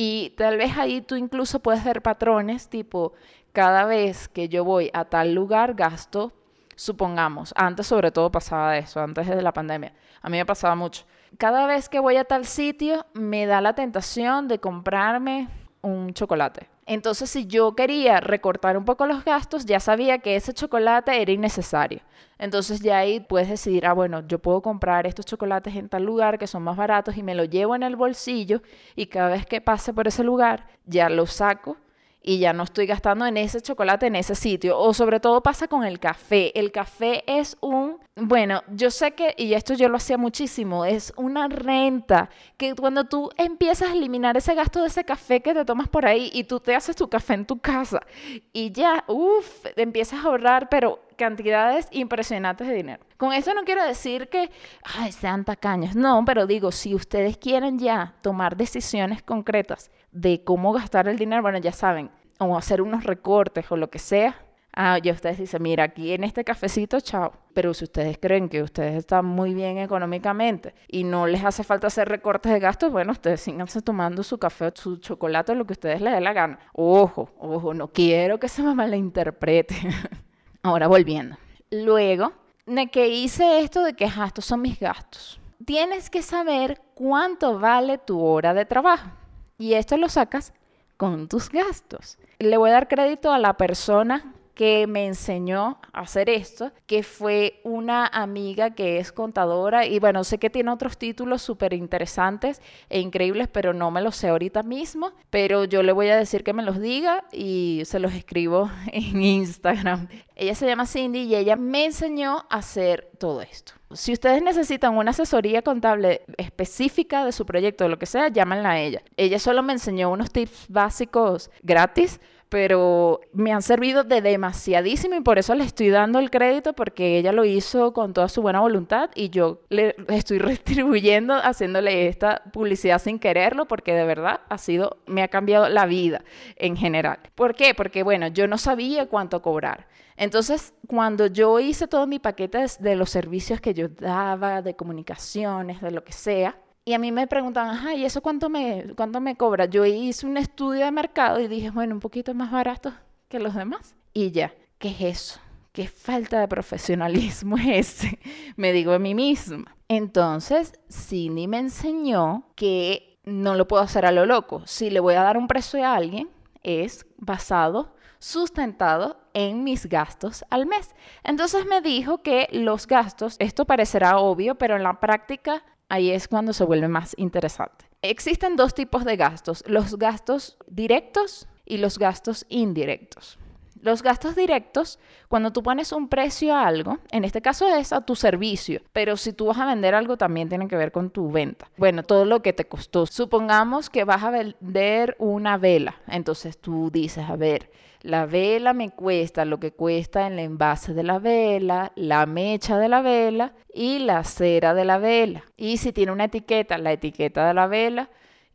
Y tal vez ahí tú incluso puedes ver patrones tipo, cada vez que yo voy a tal lugar gasto, supongamos, antes sobre todo pasaba eso, antes de la pandemia, a mí me pasaba mucho. Cada vez que voy a tal sitio me da la tentación de comprarme un chocolate. Entonces, si yo quería recortar un poco los gastos, ya sabía que ese chocolate era innecesario. Entonces, ya ahí puedes decidir, ah, bueno, yo puedo comprar estos chocolates en tal lugar que son más baratos y me lo llevo en el bolsillo y cada vez que pase por ese lugar, ya lo saco y ya no estoy gastando en ese chocolate en ese sitio. O sobre todo pasa con el café. El café es un, bueno, yo sé que, y esto yo lo hacía muchísimo, es una renta que cuando tú empiezas a eliminar ese gasto de ese café que te tomas por ahí y tú te haces tu café en tu casa y ya, uff, empiezas a ahorrar, pero cantidades impresionantes de dinero. Con eso no quiero decir que, ay, sean tacaños. No, pero digo, si ustedes quieren ya tomar decisiones concretas de cómo gastar el dinero, bueno, ya saben, o hacer unos recortes o lo que sea, ah, ya ustedes dicen, mira, aquí en este cafecito, chao. Pero si ustedes creen que ustedes están muy bien económicamente y no les hace falta hacer recortes de gastos, bueno, ustedes síganse tomando su café, su chocolate, lo que ustedes les dé la gana. Ojo, ojo, no quiero que se me malinterprete. [LAUGHS] Ahora volviendo. Luego de que hice esto de que, estos son mis gastos, tienes que saber cuánto vale tu hora de trabajo. Y esto lo sacas con tus gastos. Le voy a dar crédito a la persona que me enseñó a hacer esto, que fue una amiga que es contadora y bueno, sé que tiene otros títulos súper interesantes e increíbles, pero no me los sé ahorita mismo, pero yo le voy a decir que me los diga y se los escribo [LAUGHS] en Instagram. Ella se llama Cindy y ella me enseñó a hacer todo esto. Si ustedes necesitan una asesoría contable específica de su proyecto, de lo que sea, llámenla a ella. Ella solo me enseñó unos tips básicos gratis pero me han servido de demasiadísimo y por eso le estoy dando el crédito porque ella lo hizo con toda su buena voluntad y yo le estoy [LAUGHS] retribuyendo haciéndole esta publicidad sin quererlo porque de verdad ha sido, me ha cambiado la vida en general. ¿Por qué? Porque bueno, yo no sabía cuánto cobrar. Entonces, cuando yo hice todo mi paquete de los servicios que yo daba, de comunicaciones, de lo que sea, y a mí me preguntaban, ajá, ¿y eso cuánto me, cuánto me cobra? Yo hice un estudio de mercado y dije, bueno, un poquito más barato que los demás. Y ya, ¿qué es eso? ¿Qué falta de profesionalismo [LAUGHS] es ese? Me digo a mí misma. Entonces, Cindy me enseñó que no lo puedo hacer a lo loco. Si le voy a dar un precio a alguien, es basado, sustentado en mis gastos al mes. Entonces me dijo que los gastos, esto parecerá obvio, pero en la práctica ahí es cuando se vuelve más interesante. Existen dos tipos de gastos, los gastos directos y los gastos indirectos. Los gastos directos, cuando tú pones un precio a algo, en este caso es a tu servicio, pero si tú vas a vender algo también tiene que ver con tu venta. Bueno, todo lo que te costó. Supongamos que vas a vender una vela, entonces tú dices, a ver, la vela me cuesta lo que cuesta el envase de la vela, la mecha de la vela y la cera de la vela. Y si tiene una etiqueta, la etiqueta de la vela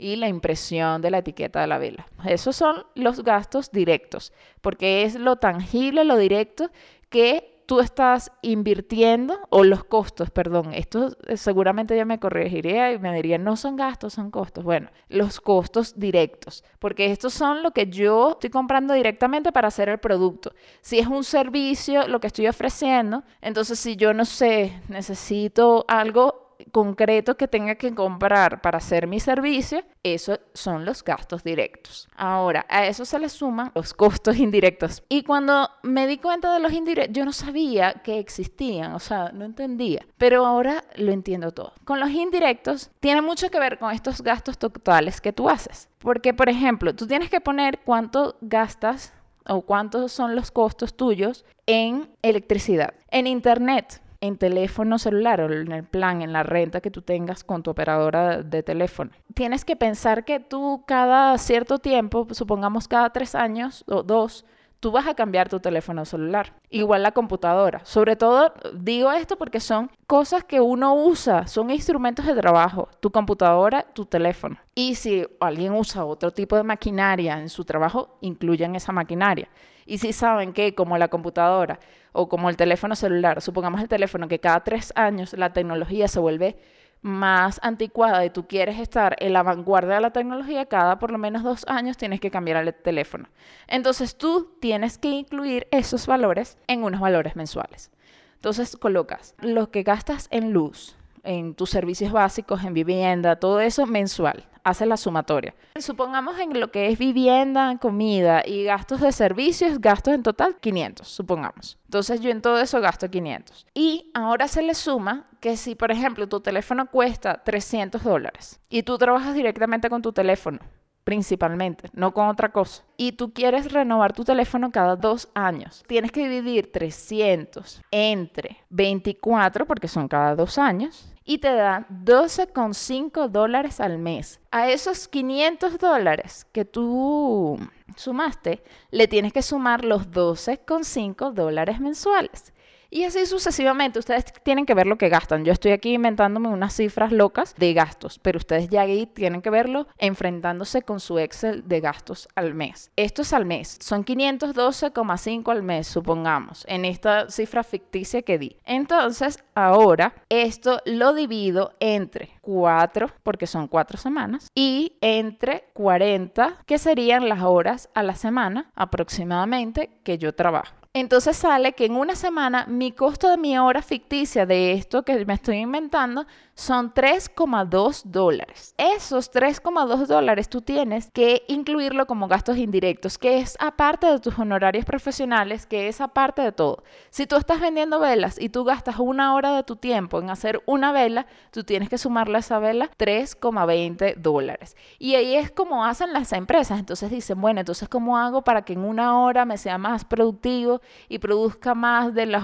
y la impresión de la etiqueta de la vela. Esos son los gastos directos, porque es lo tangible, lo directo que tú estás invirtiendo, o los costos, perdón, esto eh, seguramente ya me corregiría y me diría, no son gastos, son costos. Bueno, los costos directos, porque estos son lo que yo estoy comprando directamente para hacer el producto. Si es un servicio, lo que estoy ofreciendo, entonces si yo no sé, necesito algo concreto que tenga que comprar para hacer mi servicio, esos son los gastos directos. Ahora, a eso se le suman los costos indirectos. Y cuando me di cuenta de los indirectos, yo no sabía que existían, o sea, no entendía. Pero ahora lo entiendo todo. Con los indirectos, tiene mucho que ver con estos gastos totales que tú haces. Porque, por ejemplo, tú tienes que poner cuánto gastas o cuántos son los costos tuyos en electricidad, en internet, en teléfono celular o en el plan, en la renta que tú tengas con tu operadora de teléfono. Tienes que pensar que tú cada cierto tiempo, supongamos cada tres años o dos, tú vas a cambiar tu teléfono celular. Igual la computadora. Sobre todo digo esto porque son cosas que uno usa, son instrumentos de trabajo, tu computadora, tu teléfono. Y si alguien usa otro tipo de maquinaria en su trabajo, incluyan esa maquinaria. Y si saben que como la computadora o como el teléfono celular, supongamos el teléfono que cada tres años la tecnología se vuelve más anticuada y tú quieres estar en la vanguardia de la tecnología, cada por lo menos dos años tienes que cambiar el teléfono. Entonces tú tienes que incluir esos valores en unos valores mensuales. Entonces colocas lo que gastas en luz, en tus servicios básicos, en vivienda, todo eso mensual hace la sumatoria. Supongamos en lo que es vivienda, comida y gastos de servicios, gastos en total 500, supongamos. Entonces yo en todo eso gasto 500. Y ahora se le suma que si, por ejemplo, tu teléfono cuesta 300 dólares y tú trabajas directamente con tu teléfono, principalmente, no con otra cosa. Y tú quieres renovar tu teléfono cada dos años. Tienes que dividir 300 entre 24, porque son cada dos años, y te dan 12,5 dólares al mes. A esos 500 dólares que tú sumaste, le tienes que sumar los 12,5 dólares mensuales. Y así sucesivamente, ustedes tienen que ver lo que gastan. Yo estoy aquí inventándome unas cifras locas de gastos, pero ustedes ya ahí tienen que verlo enfrentándose con su Excel de gastos al mes. Esto es al mes, son 512,5 al mes, supongamos, en esta cifra ficticia que di. Entonces, ahora esto lo divido entre 4, porque son 4 semanas, y entre 40, que serían las horas a la semana aproximadamente que yo trabajo. Entonces sale que en una semana mi costo de mi hora ficticia de esto que me estoy inventando son 3,2 dólares. Esos 3,2 dólares tú tienes que incluirlo como gastos indirectos, que es aparte de tus honorarios profesionales, que es aparte de todo. Si tú estás vendiendo velas y tú gastas una hora de tu tiempo en hacer una vela, tú tienes que sumarle a esa vela 3,20 dólares. Y ahí es como hacen las empresas. Entonces dicen, bueno, entonces ¿cómo hago para que en una hora me sea más productivo y produzca más de las.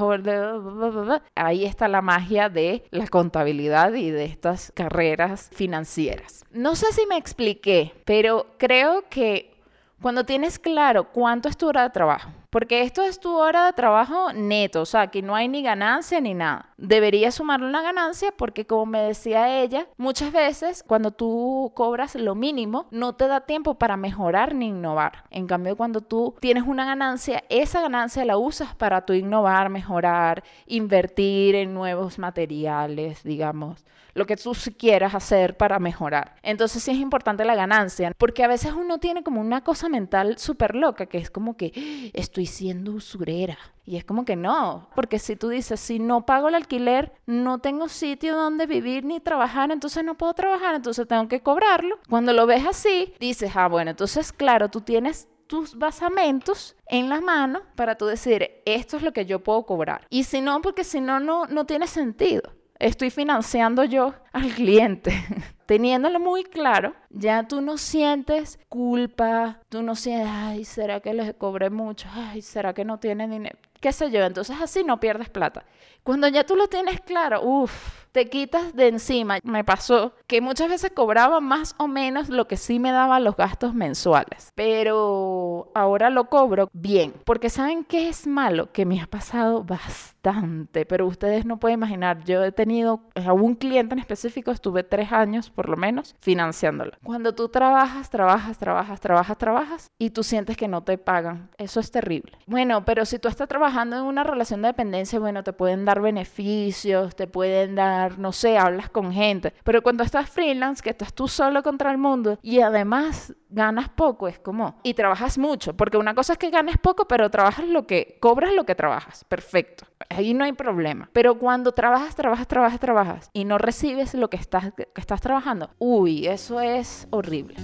Ahí está la magia de la contabilidad y de estas carreras financieras. No sé si me expliqué, pero creo que cuando tienes claro cuánto es tu hora de trabajo, porque esto es tu hora de trabajo neto, o sea, que no hay ni ganancia ni nada. Deberías sumarle una ganancia porque, como me decía ella, muchas veces cuando tú cobras lo mínimo, no te da tiempo para mejorar ni innovar. En cambio, cuando tú tienes una ganancia, esa ganancia la usas para tú innovar, mejorar, invertir en nuevos materiales, digamos lo que tú quieras hacer para mejorar. Entonces sí es importante la ganancia, porque a veces uno tiene como una cosa mental súper loca, que es como que ¡Ah! Estoy siendo usurera. Y es como que no, porque si tú dices, si no pago el alquiler, no tengo sitio donde vivir ni trabajar, entonces no puedo trabajar, entonces tengo que cobrarlo. Cuando lo ves así, dices, ah, bueno, entonces claro, tú tienes tus basamentos en las manos para tú decir, esto es lo que yo puedo cobrar. Y si no, porque si no, no, no tiene sentido estoy financiando yo al cliente. [LAUGHS] Teniéndolo muy claro, ya tú no sientes culpa, tú no sientes, ay, ¿será que les cobré mucho? Ay, ¿será que no tienen dinero? ¿Qué sé yo? Entonces así no pierdes plata. Cuando ya tú lo tienes claro, uff, te quitas de encima. Me pasó que muchas veces cobraba más o menos lo que sí me daban los gastos mensuales, pero ahora lo cobro bien, porque ¿saben qué es malo? Que me ha pasado bastante, pero ustedes no pueden imaginar, yo he tenido a un cliente en específico, estuve tres años por lo menos financiándolo. Cuando tú trabajas, trabajas, trabajas, trabajas, trabajas y tú sientes que no te pagan, eso es terrible. Bueno, pero si tú estás trabajando en una relación de dependencia, bueno, te pueden dar beneficios, te pueden dar, no sé, hablas con gente, pero cuando estás freelance, que estás tú solo contra el mundo y además ganas poco, es como, y trabajas mucho, porque una cosa es que ganes poco, pero trabajas lo que, cobras lo que trabajas, perfecto, ahí no hay problema, pero cuando trabajas, trabajas, trabajas, trabajas y no recibes lo que estás, que estás trabajando, uy, eso es horrible.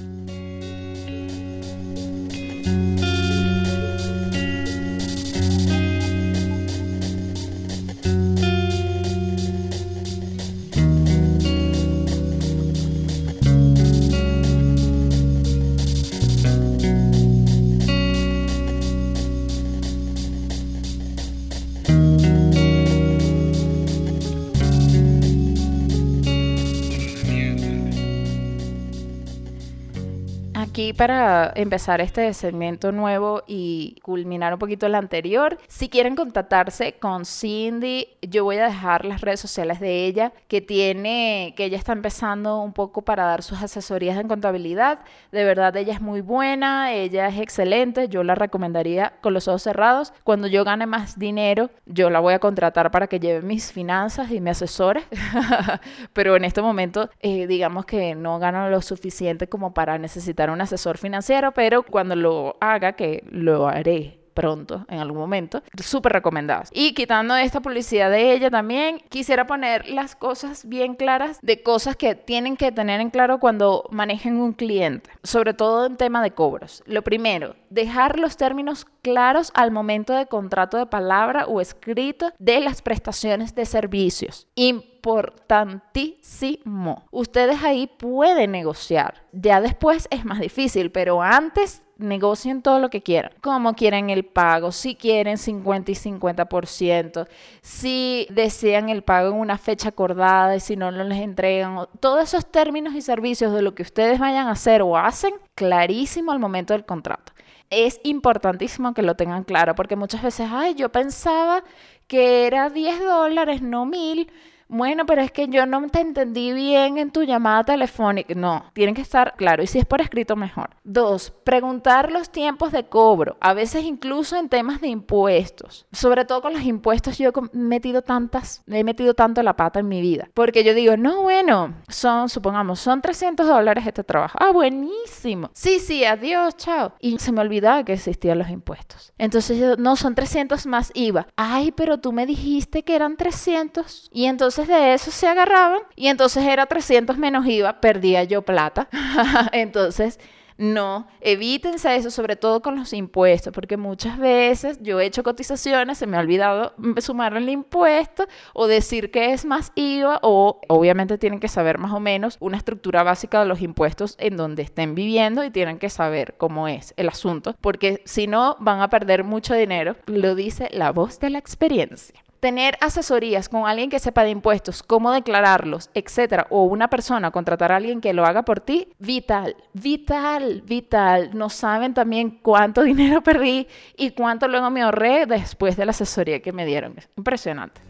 Para empezar este segmento nuevo y culminar un poquito el anterior, si quieren contactarse con Cindy, yo voy a dejar las redes sociales de ella, que tiene, que ella está empezando un poco para dar sus asesorías en contabilidad. De verdad, ella es muy buena, ella es excelente, yo la recomendaría con los ojos cerrados. Cuando yo gane más dinero, yo la voy a contratar para que lleve mis finanzas y me asesore. [LAUGHS] Pero en este momento, eh, digamos que no gano lo suficiente como para necesitar una asesor financiero, pero cuando lo haga, que lo haré pronto, en algún momento. Súper recomendadas. Y quitando esta publicidad de ella también, quisiera poner las cosas bien claras de cosas que tienen que tener en claro cuando manejen un cliente, sobre todo en tema de cobros. Lo primero, dejar los términos claros al momento de contrato de palabra o escrito de las prestaciones de servicios. Importantísimo. Ustedes ahí pueden negociar. Ya después es más difícil, pero antes negocien todo lo que quieran. Como quieren el pago, si quieren 50 y 50%, si desean el pago en una fecha acordada y si no, no les entregan. Todos esos términos y servicios de lo que ustedes vayan a hacer o hacen, clarísimo al momento del contrato es importantísimo que lo tengan claro, porque muchas veces, ay, yo pensaba que era 10 dólares, no mil. Bueno, pero es que yo no te entendí bien en tu llamada telefónica. No, tienen que estar claro. Y si es por escrito, mejor. Dos, preguntar los tiempos de cobro. A veces incluso en temas de impuestos. Sobre todo con los impuestos, yo he metido tantas, he metido tanto la pata en mi vida. Porque yo digo, no, bueno, son, supongamos, son 300 dólares este trabajo. Ah, buenísimo. Sí, sí, adiós, chao. Y se me olvidaba que existían los impuestos. Entonces no, son 300 más IVA. Ay, pero tú me dijiste que eran 300. Y entonces entonces de eso se agarraban y entonces era 300 menos IVA, perdía yo plata. [LAUGHS] entonces, no, evítense eso, sobre todo con los impuestos, porque muchas veces yo he hecho cotizaciones, se me ha olvidado sumar el impuesto o decir que es más IVA o obviamente tienen que saber más o menos una estructura básica de los impuestos en donde estén viviendo y tienen que saber cómo es el asunto, porque si no van a perder mucho dinero, lo dice la voz de la experiencia tener asesorías con alguien que sepa de impuestos, cómo declararlos, etcétera, o una persona contratar a alguien que lo haga por ti, vital, vital, vital. No saben también cuánto [LAUGHS] dinero perdí y cuánto luego me ahorré después de la asesoría que me dieron. Impresionante.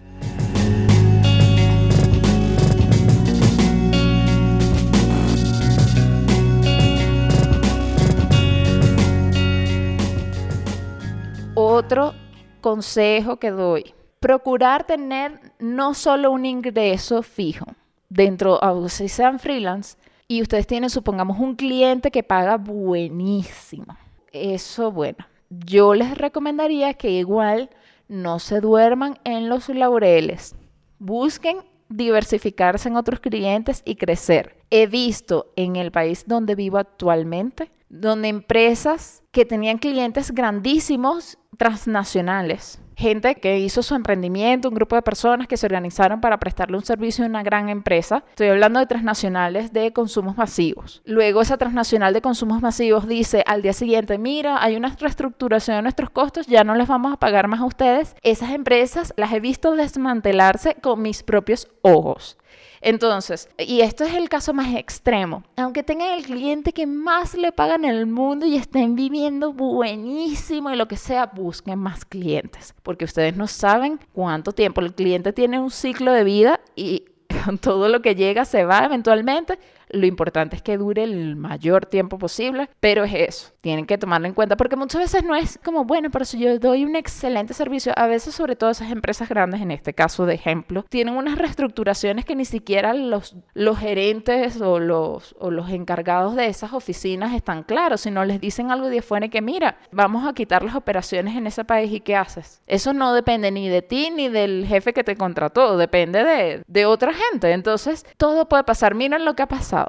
Otro consejo que doy procurar tener no solo un ingreso fijo dentro, si sean freelance, y ustedes tienen, supongamos, un cliente que paga buenísimo. Eso, bueno, yo les recomendaría que igual no se duerman en los laureles. Busquen diversificarse en otros clientes y crecer. He visto en el país donde vivo actualmente, donde empresas que tenían clientes grandísimos transnacionales gente que hizo su emprendimiento, un grupo de personas que se organizaron para prestarle un servicio a una gran empresa. Estoy hablando de transnacionales de consumos masivos. Luego esa transnacional de consumos masivos dice al día siguiente, mira, hay una reestructuración de nuestros costos, ya no les vamos a pagar más a ustedes. Esas empresas las he visto desmantelarse con mis propios ojos. Entonces, y esto es el caso más extremo, aunque tengan el cliente que más le pagan en el mundo y estén viviendo buenísimo y lo que sea, busquen más clientes, porque ustedes no saben cuánto tiempo. El cliente tiene un ciclo de vida y [LAUGHS] todo lo que llega se va eventualmente lo importante es que dure el mayor tiempo posible, pero es eso, tienen que tomarlo en cuenta porque muchas veces no es como, bueno, pero si yo doy un excelente servicio, a veces sobre todo esas empresas grandes, en este caso de ejemplo, tienen unas reestructuraciones que ni siquiera los, los gerentes o los, o los encargados de esas oficinas están claros, si no les dicen algo de afuera que mira, vamos a quitar las operaciones en ese país y ¿qué haces? Eso no depende ni de ti ni del jefe que te contrató, depende de, de otra gente. Entonces, todo puede pasar. Miren lo que ha pasado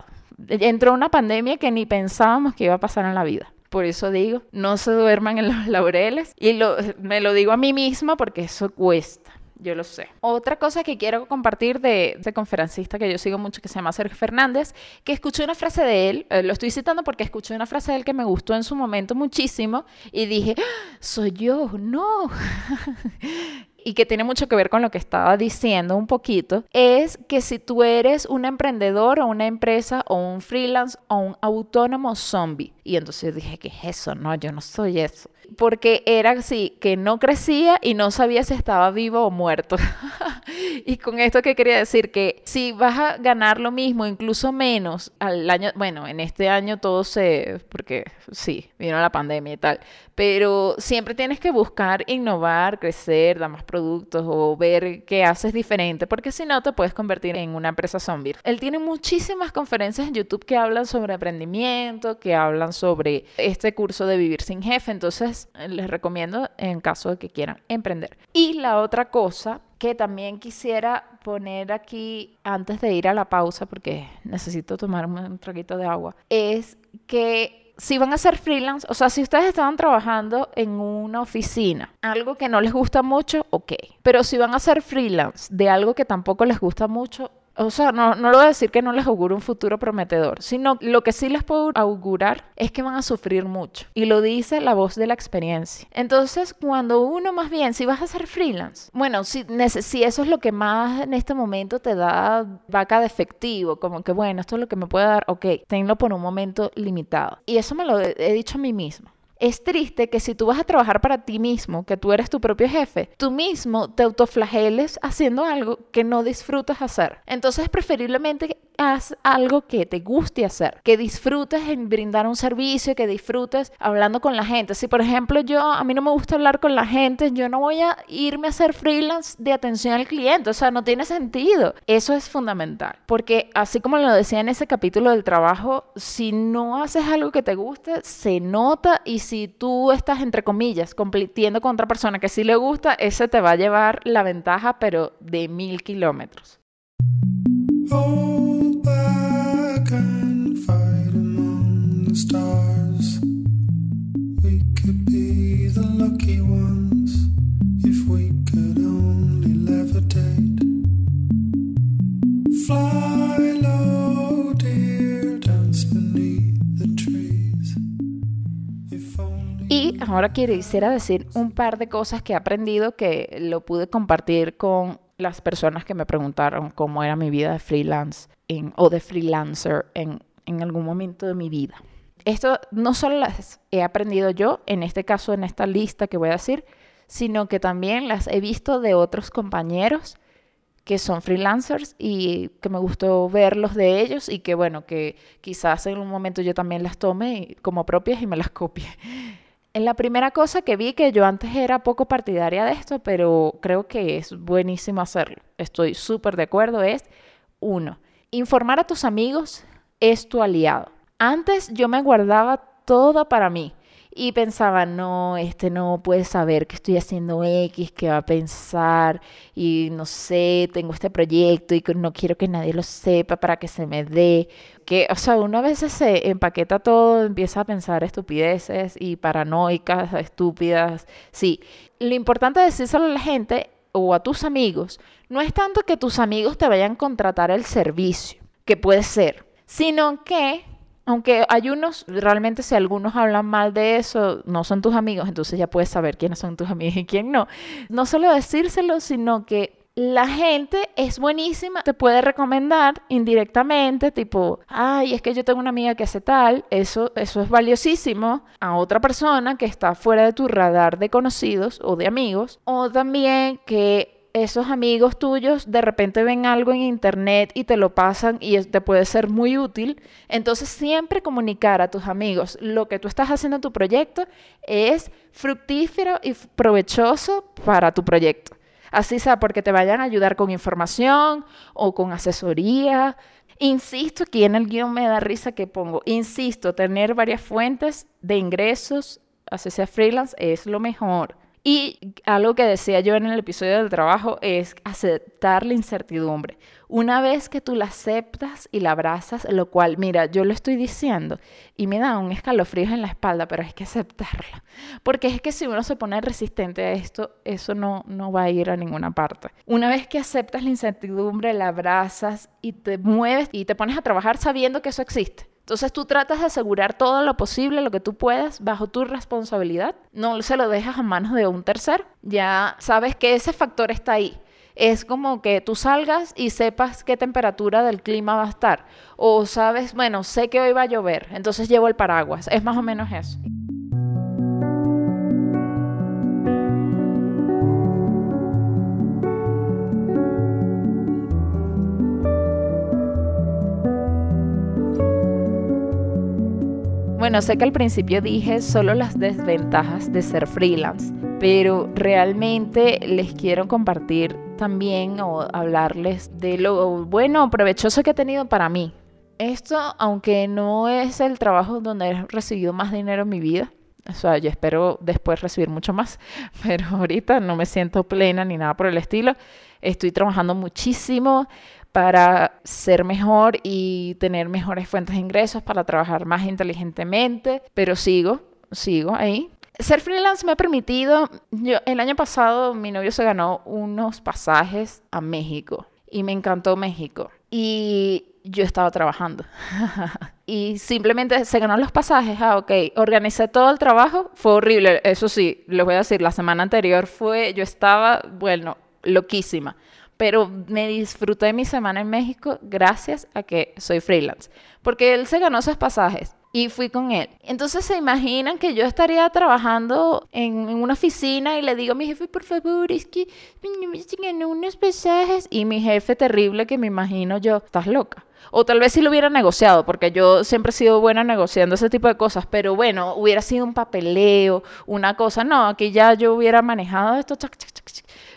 entró una pandemia que ni pensábamos que iba a pasar en la vida. Por eso digo, no se duerman en los [LAUGHS] laureles. Y me lo digo a mí misma porque eso cuesta. Yo lo sé. Otra cosa que quiero compartir de este conferencista que yo sigo mucho, que se llama Sergio Fernández, que escuché una frase de él, eh, lo estoy citando porque escuché una frase de él que me gustó en su momento muchísimo y dije, ¡Ah! soy yo, no. [LAUGHS] y que tiene mucho que ver con lo que estaba diciendo un poquito, es que si tú eres un emprendedor o una empresa o un freelance o un autónomo zombie. Y entonces dije, ¿qué es eso? No, yo no soy eso. Porque era así, que no crecía y no sabía si estaba vivo o muerto. [LAUGHS] y con esto que quería decir que si vas a ganar lo mismo, incluso menos al año, bueno, en este año todo se, porque sí, vino la pandemia y tal, pero siempre tienes que buscar innovar, crecer, dar más productos o ver qué haces diferente, porque si no te puedes convertir en una empresa zombie. Él tiene muchísimas conferencias en YouTube que hablan sobre emprendimiento, que hablan sobre este curso de vivir sin jefe, entonces les recomiendo en caso de que quieran emprender. Y la otra cosa que también quisiera poner aquí antes de ir a la pausa, porque necesito tomarme un traguito de agua, es que si van a ser freelance, o sea, si ustedes están trabajando en una oficina, algo que no les gusta mucho, ok. Pero si van a ser freelance de algo que tampoco les gusta mucho, o sea, no, no lo voy a decir que no les auguro un futuro prometedor, sino lo que sí les puedo augurar es que van a sufrir mucho. Y lo dice la voz de la experiencia. Entonces, cuando uno más bien, si vas a ser freelance, bueno, si, si eso es lo que más en este momento te da vaca de efectivo, como que bueno, esto es lo que me puede dar, ok, tenlo por un momento limitado. Y eso me lo he dicho a mí misma. Es triste que si tú vas a trabajar para ti mismo, que tú eres tu propio jefe, tú mismo te autoflageles haciendo algo que no disfrutas hacer. Entonces, preferiblemente haz algo que te guste hacer, que disfrutes en brindar un servicio, que disfrutes hablando con la gente. Si, por ejemplo, yo a mí no me gusta hablar con la gente, yo no voy a irme a hacer freelance de atención al cliente, o sea, no tiene sentido. Eso es fundamental, porque así como lo decía en ese capítulo del trabajo, si no haces algo que te guste, se nota y si tú estás, entre comillas, compitiendo con otra persona que sí le gusta, ese te va a llevar la ventaja, pero de mil kilómetros. Y ahora quisiera decir un par de cosas que he aprendido que lo pude compartir con las personas que me preguntaron cómo era mi vida de freelance o de freelancer en, en algún momento de mi vida. Esto no solo las he aprendido yo, en este caso, en esta lista que voy a decir, sino que también las he visto de otros compañeros que son freelancers y que me gustó verlos de ellos y que bueno, que quizás en un momento yo también las tome como propias y me las copie. En la primera cosa que vi, que yo antes era poco partidaria de esto, pero creo que es buenísimo hacerlo, estoy súper de acuerdo, es uno, informar a tus amigos es tu aliado. Antes yo me guardaba todo para mí y pensaba, no, este no puede saber que estoy haciendo X, que va a pensar y no sé, tengo este proyecto y no quiero que nadie lo sepa para que se me dé. Que, o sea, uno a se empaqueta todo, empieza a pensar estupideces y paranoicas, estúpidas. Sí, lo importante es decírselo a la gente o a tus amigos no es tanto que tus amigos te vayan a contratar el servicio, que puede ser, sino que aunque hay unos, realmente si algunos hablan mal de eso, no son tus amigos, entonces ya puedes saber quiénes son tus amigos y quién no. No solo decírselo, sino que la gente es buenísima, te puede recomendar indirectamente, tipo, ay, es que yo tengo una amiga que hace tal, eso, eso es valiosísimo a otra persona que está fuera de tu radar de conocidos o de amigos, o también que esos amigos tuyos de repente ven algo en internet y te lo pasan y te puede ser muy útil. Entonces siempre comunicar a tus amigos lo que tú estás haciendo en tu proyecto es fructífero y provechoso para tu proyecto. Así sea porque te vayan a ayudar con información o con asesoría. Insisto, aquí en el guion me da risa que pongo, insisto, tener varias fuentes de ingresos, así sea freelance, es lo mejor. Y algo que decía yo en el episodio del trabajo es aceptar la incertidumbre. Una vez que tú la aceptas y la abrazas, lo cual, mira, yo lo estoy diciendo y me da un escalofrío en la espalda, pero hay que aceptarla. Porque es que si uno se pone resistente a esto, eso no, no va a ir a ninguna parte. Una vez que aceptas la incertidumbre, la abrazas y te mueves y te pones a trabajar sabiendo que eso existe entonces tú tratas de asegurar todo lo posible, lo que tú puedas, bajo tu responsabilidad. No se lo dejas a manos de un tercero. Ya sabes que ese factor está ahí. Es como que tú salgas y sepas qué temperatura del clima va a estar. O sabes, bueno, sé que hoy va a llover, entonces llevo el paraguas. Es más o menos eso. Bueno, sé que al principio dije solo las desventajas de ser freelance, pero realmente les quiero compartir también o hablarles de lo bueno o provechoso que he tenido para mí. Esto, aunque no es el trabajo donde he recibido más dinero en mi vida, o sea, yo espero después recibir mucho más, [LAUGHS] pero ahorita no me siento plena ni nada por el estilo. Estoy trabajando muchísimo para ser mejor y tener mejores fuentes de ingresos, para trabajar más inteligentemente, pero sigo, sigo ahí. Ser freelance me ha permitido, yo el año pasado mi novio se ganó unos pasajes a México y me encantó México y yo estaba trabajando. [LAUGHS] Y simplemente se ganó los pasajes, ah, ok, organicé todo el trabajo, fue horrible, eso sí, les voy a decir, la semana anterior fue, yo estaba, bueno, loquísima, pero me disfruté mi semana en México gracias a que soy freelance, porque él se ganó esos pasajes y fui con él. Entonces se imaginan que yo estaría trabajando en, una oficina y le digo a mi jefe, por favor, es que me unos pasajes. Y mi jefe terrible que me imagino yo, estás loca. O tal vez si lo hubiera negociado, porque yo siempre he sido buena negociando ese tipo de cosas, pero bueno, hubiera sido un papeleo, una cosa. No, aquí ya yo hubiera manejado esto,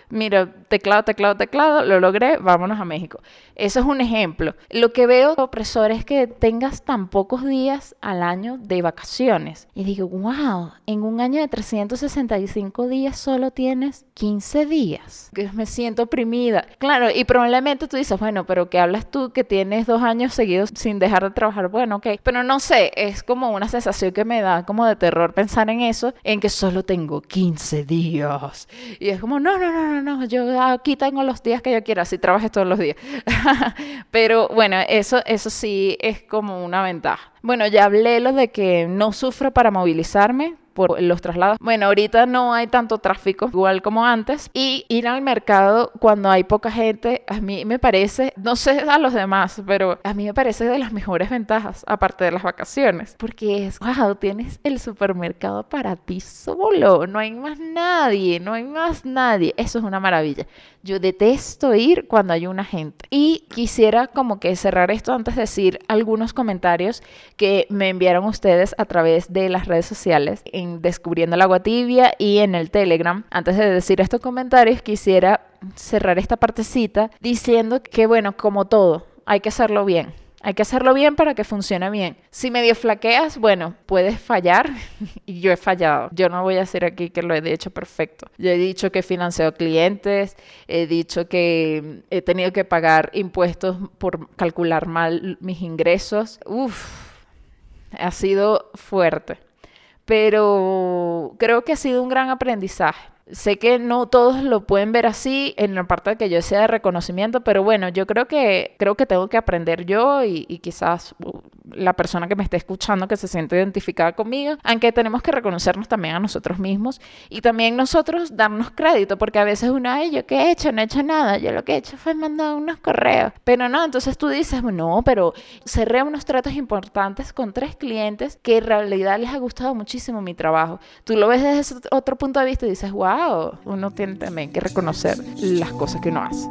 mira, teclado, teclado, teclado, lo logré, vámonos a México. Eso es un ejemplo. Lo que veo, opresor, es que tengas tan pocos días al año de vacaciones. Y digo, wow, en un año de 365 días solo tienes 15 días. Que me siento oprimida. Claro, y probablemente tú dices, bueno, pero ¿qué hablas tú que tienes dos años seguidos sin dejar de trabajar? Bueno, ok. Pero no sé, es como una sensación que me da como de terror pensar en eso, en que solo tengo 15 días. Y es como, no, no, no, no, no, yo aquí tengo los días que yo quiera, así trabajes todos los días. [LAUGHS] Pero bueno, eso, eso sí es como una ventaja. Bueno, ya hablé lo de que no sufro para movilizarme por los traslados. Bueno, ahorita no hay tanto tráfico igual como antes y ir al mercado cuando hay poca gente a mí me parece, no sé a los demás, pero a mí me parece de las mejores ventajas aparte de las vacaciones, porque es, wow, tienes el supermercado para ti solo, no hay más nadie, no hay más nadie, eso es una maravilla. Yo detesto ir cuando hay una gente. Y quisiera como que cerrar esto antes de decir algunos comentarios que me enviaron ustedes a través de las redes sociales en Descubriendo el Agua Tibia y en el Telegram. Antes de decir estos comentarios, quisiera cerrar esta partecita diciendo que, bueno, como todo, hay que hacerlo bien. Hay que hacerlo bien para que funcione bien. Si medio flaqueas, bueno, puedes fallar [LAUGHS] y yo he fallado. Yo no voy a decir aquí que lo he hecho perfecto. Yo he dicho que he financiado clientes, he dicho que he tenido que pagar impuestos por calcular mal mis ingresos. Uf, ha sido fuerte. Pero creo que ha sido un gran aprendizaje sé que no todos lo pueden ver así en la parte de que yo sea de reconocimiento, pero bueno, yo creo que creo que tengo que aprender yo y, quizás uh, la persona que me esté escuchando que se siente identificada conmigo, aunque tenemos que reconocernos también a nosotros mismos y también nosotros darnos crédito, porque a veces uno, ay, yo qué he hecho, no he hecho nada, yo lo que he hecho fue mandar unos correos, pero no, entonces tú dices, no, pero cerré unos tratos importantes con tres clientes que en realidad les ha gustado muchísimo mi trabajo. Tú lo ves desde otro punto de vista y dices, wow, uno tiene también que reconocer las cosas que uno hace.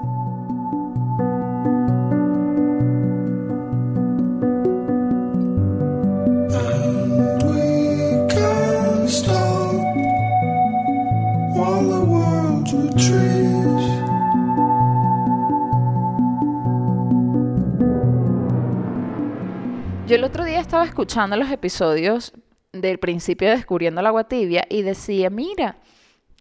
Yo el otro día estaba escuchando los episodios del principio de Descubriendo el agua tibia y decía, mira,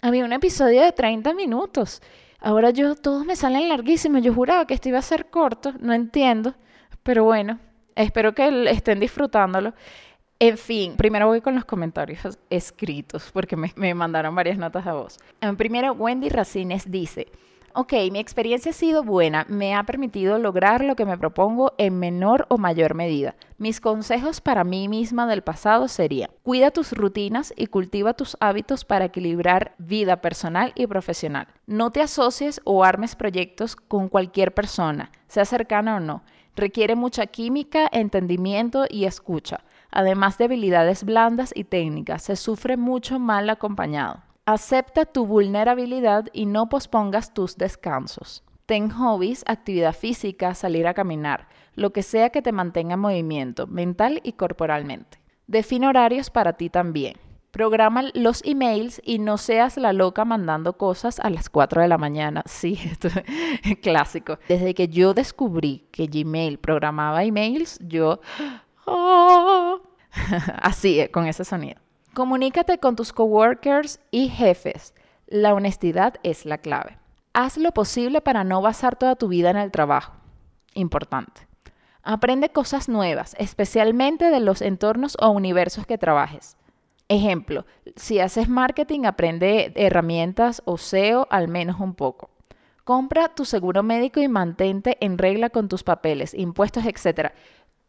había un episodio de 30 minutos. Ahora yo, todos me salen larguísimos. Yo juraba que este iba a ser corto. No entiendo. Pero bueno, espero que estén disfrutándolo. En fin, primero voy con los comentarios escritos, porque me, me mandaron varias notas a voz. En primero, Wendy Racines dice, ok, mi experiencia ha sido buena, me ha permitido lograr lo que me propongo en menor o mayor medida. Mis consejos para mí misma del pasado serían, cuida tus rutinas y cultiva tus hábitos para equilibrar vida personal y profesional. No te asocies o armes proyectos con cualquier persona, sea cercana o no. Requiere mucha química, entendimiento y escucha, además de habilidades blandas y técnicas. Se sufre mucho mal acompañado. Acepta tu vulnerabilidad y no pospongas tus descansos. Ten hobbies, actividad física, salir a caminar, lo que sea que te mantenga en movimiento, mental y corporalmente. Define horarios para ti también. Programa los emails y no seas la loca mandando cosas a las 4 de la mañana. [LAUGHS] Sí, esto es clásico. Desde que yo descubrí que Gmail programaba emails, yo... ¡Oh! [GASPS] [LAUGHS] Así, eh, con ese sonido. Comunícate con tus coworkers y jefes. La honestidad es la clave. Haz lo posible para no basar toda tu vida en el trabajo. Importante. Aprende cosas nuevas, especialmente de los entornos o universos que trabajes. Ejemplo, si haces marketing, aprende herramientas o SEO al menos un poco. Compra tu seguro médico y mantente en regla con tus papeles, impuestos, etc.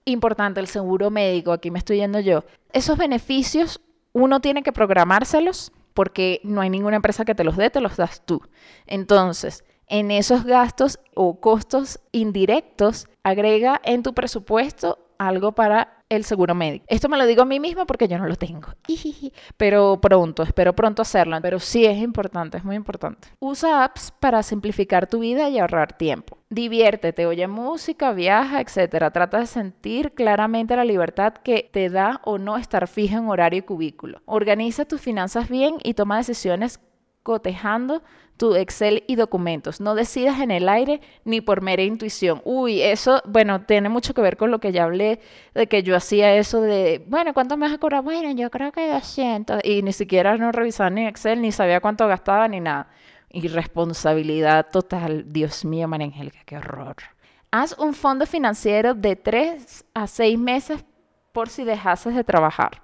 Importante, el seguro médico, aquí me estoy yendo yo. Esos beneficios uno tiene que programárselos porque no hay ninguna empresa que te los dé, te los das tú. Entonces, en esos gastos o costos indirectos, agrega en tu presupuesto algo para el seguro médico. Esto me lo digo a mí misma porque yo no lo tengo. [LAUGHS] Pero pronto, espero pronto hacerlo. Pero sí es importante, es muy importante. Usa apps para simplificar tu vida y ahorrar tiempo. Diviértete, oye música, viaja, etc. Trata de sentir claramente la libertad que te da o no estar fija en horario y cubículo. Organiza tus finanzas bien y toma decisiones cotejando tu Excel y documentos. No decidas en el aire ni por mera intuición. Uy, eso, bueno, tiene mucho que ver con lo que ya hablé, de que yo hacía eso de, bueno, ¿cuánto me vas a cobrar? Bueno, yo creo que 200. Y ni siquiera no revisaba ni Excel, ni sabía cuánto gastaba, ni nada. Irresponsabilidad total. Dios mío, María qué horror. Haz un fondo financiero de 3 a 6 meses por si dejases de trabajar.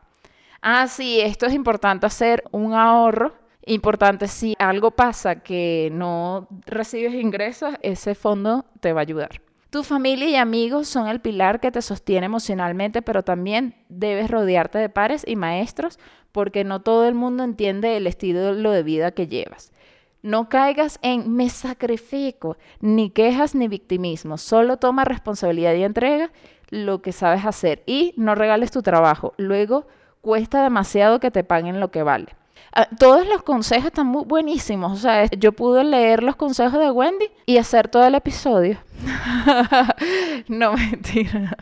Ah, sí, esto es importante hacer un ahorro Importante, si algo pasa que no recibes ingresos, ese fondo te va a ayudar. Tu familia y amigos son el pilar que te sostiene emocionalmente, pero también debes rodearte de pares y maestros porque no todo el mundo entiende el estilo de vida que llevas. No caigas en me sacrifico, ni quejas ni victimismo, solo toma responsabilidad y entrega lo que sabes hacer y no regales tu trabajo. Luego cuesta demasiado que te paguen lo que vale. Ah, todos los consejos están buenísimos. O sea, yo pude leer los consejos de Wendy y hacer todo el episodio. [LAUGHS] no mentira.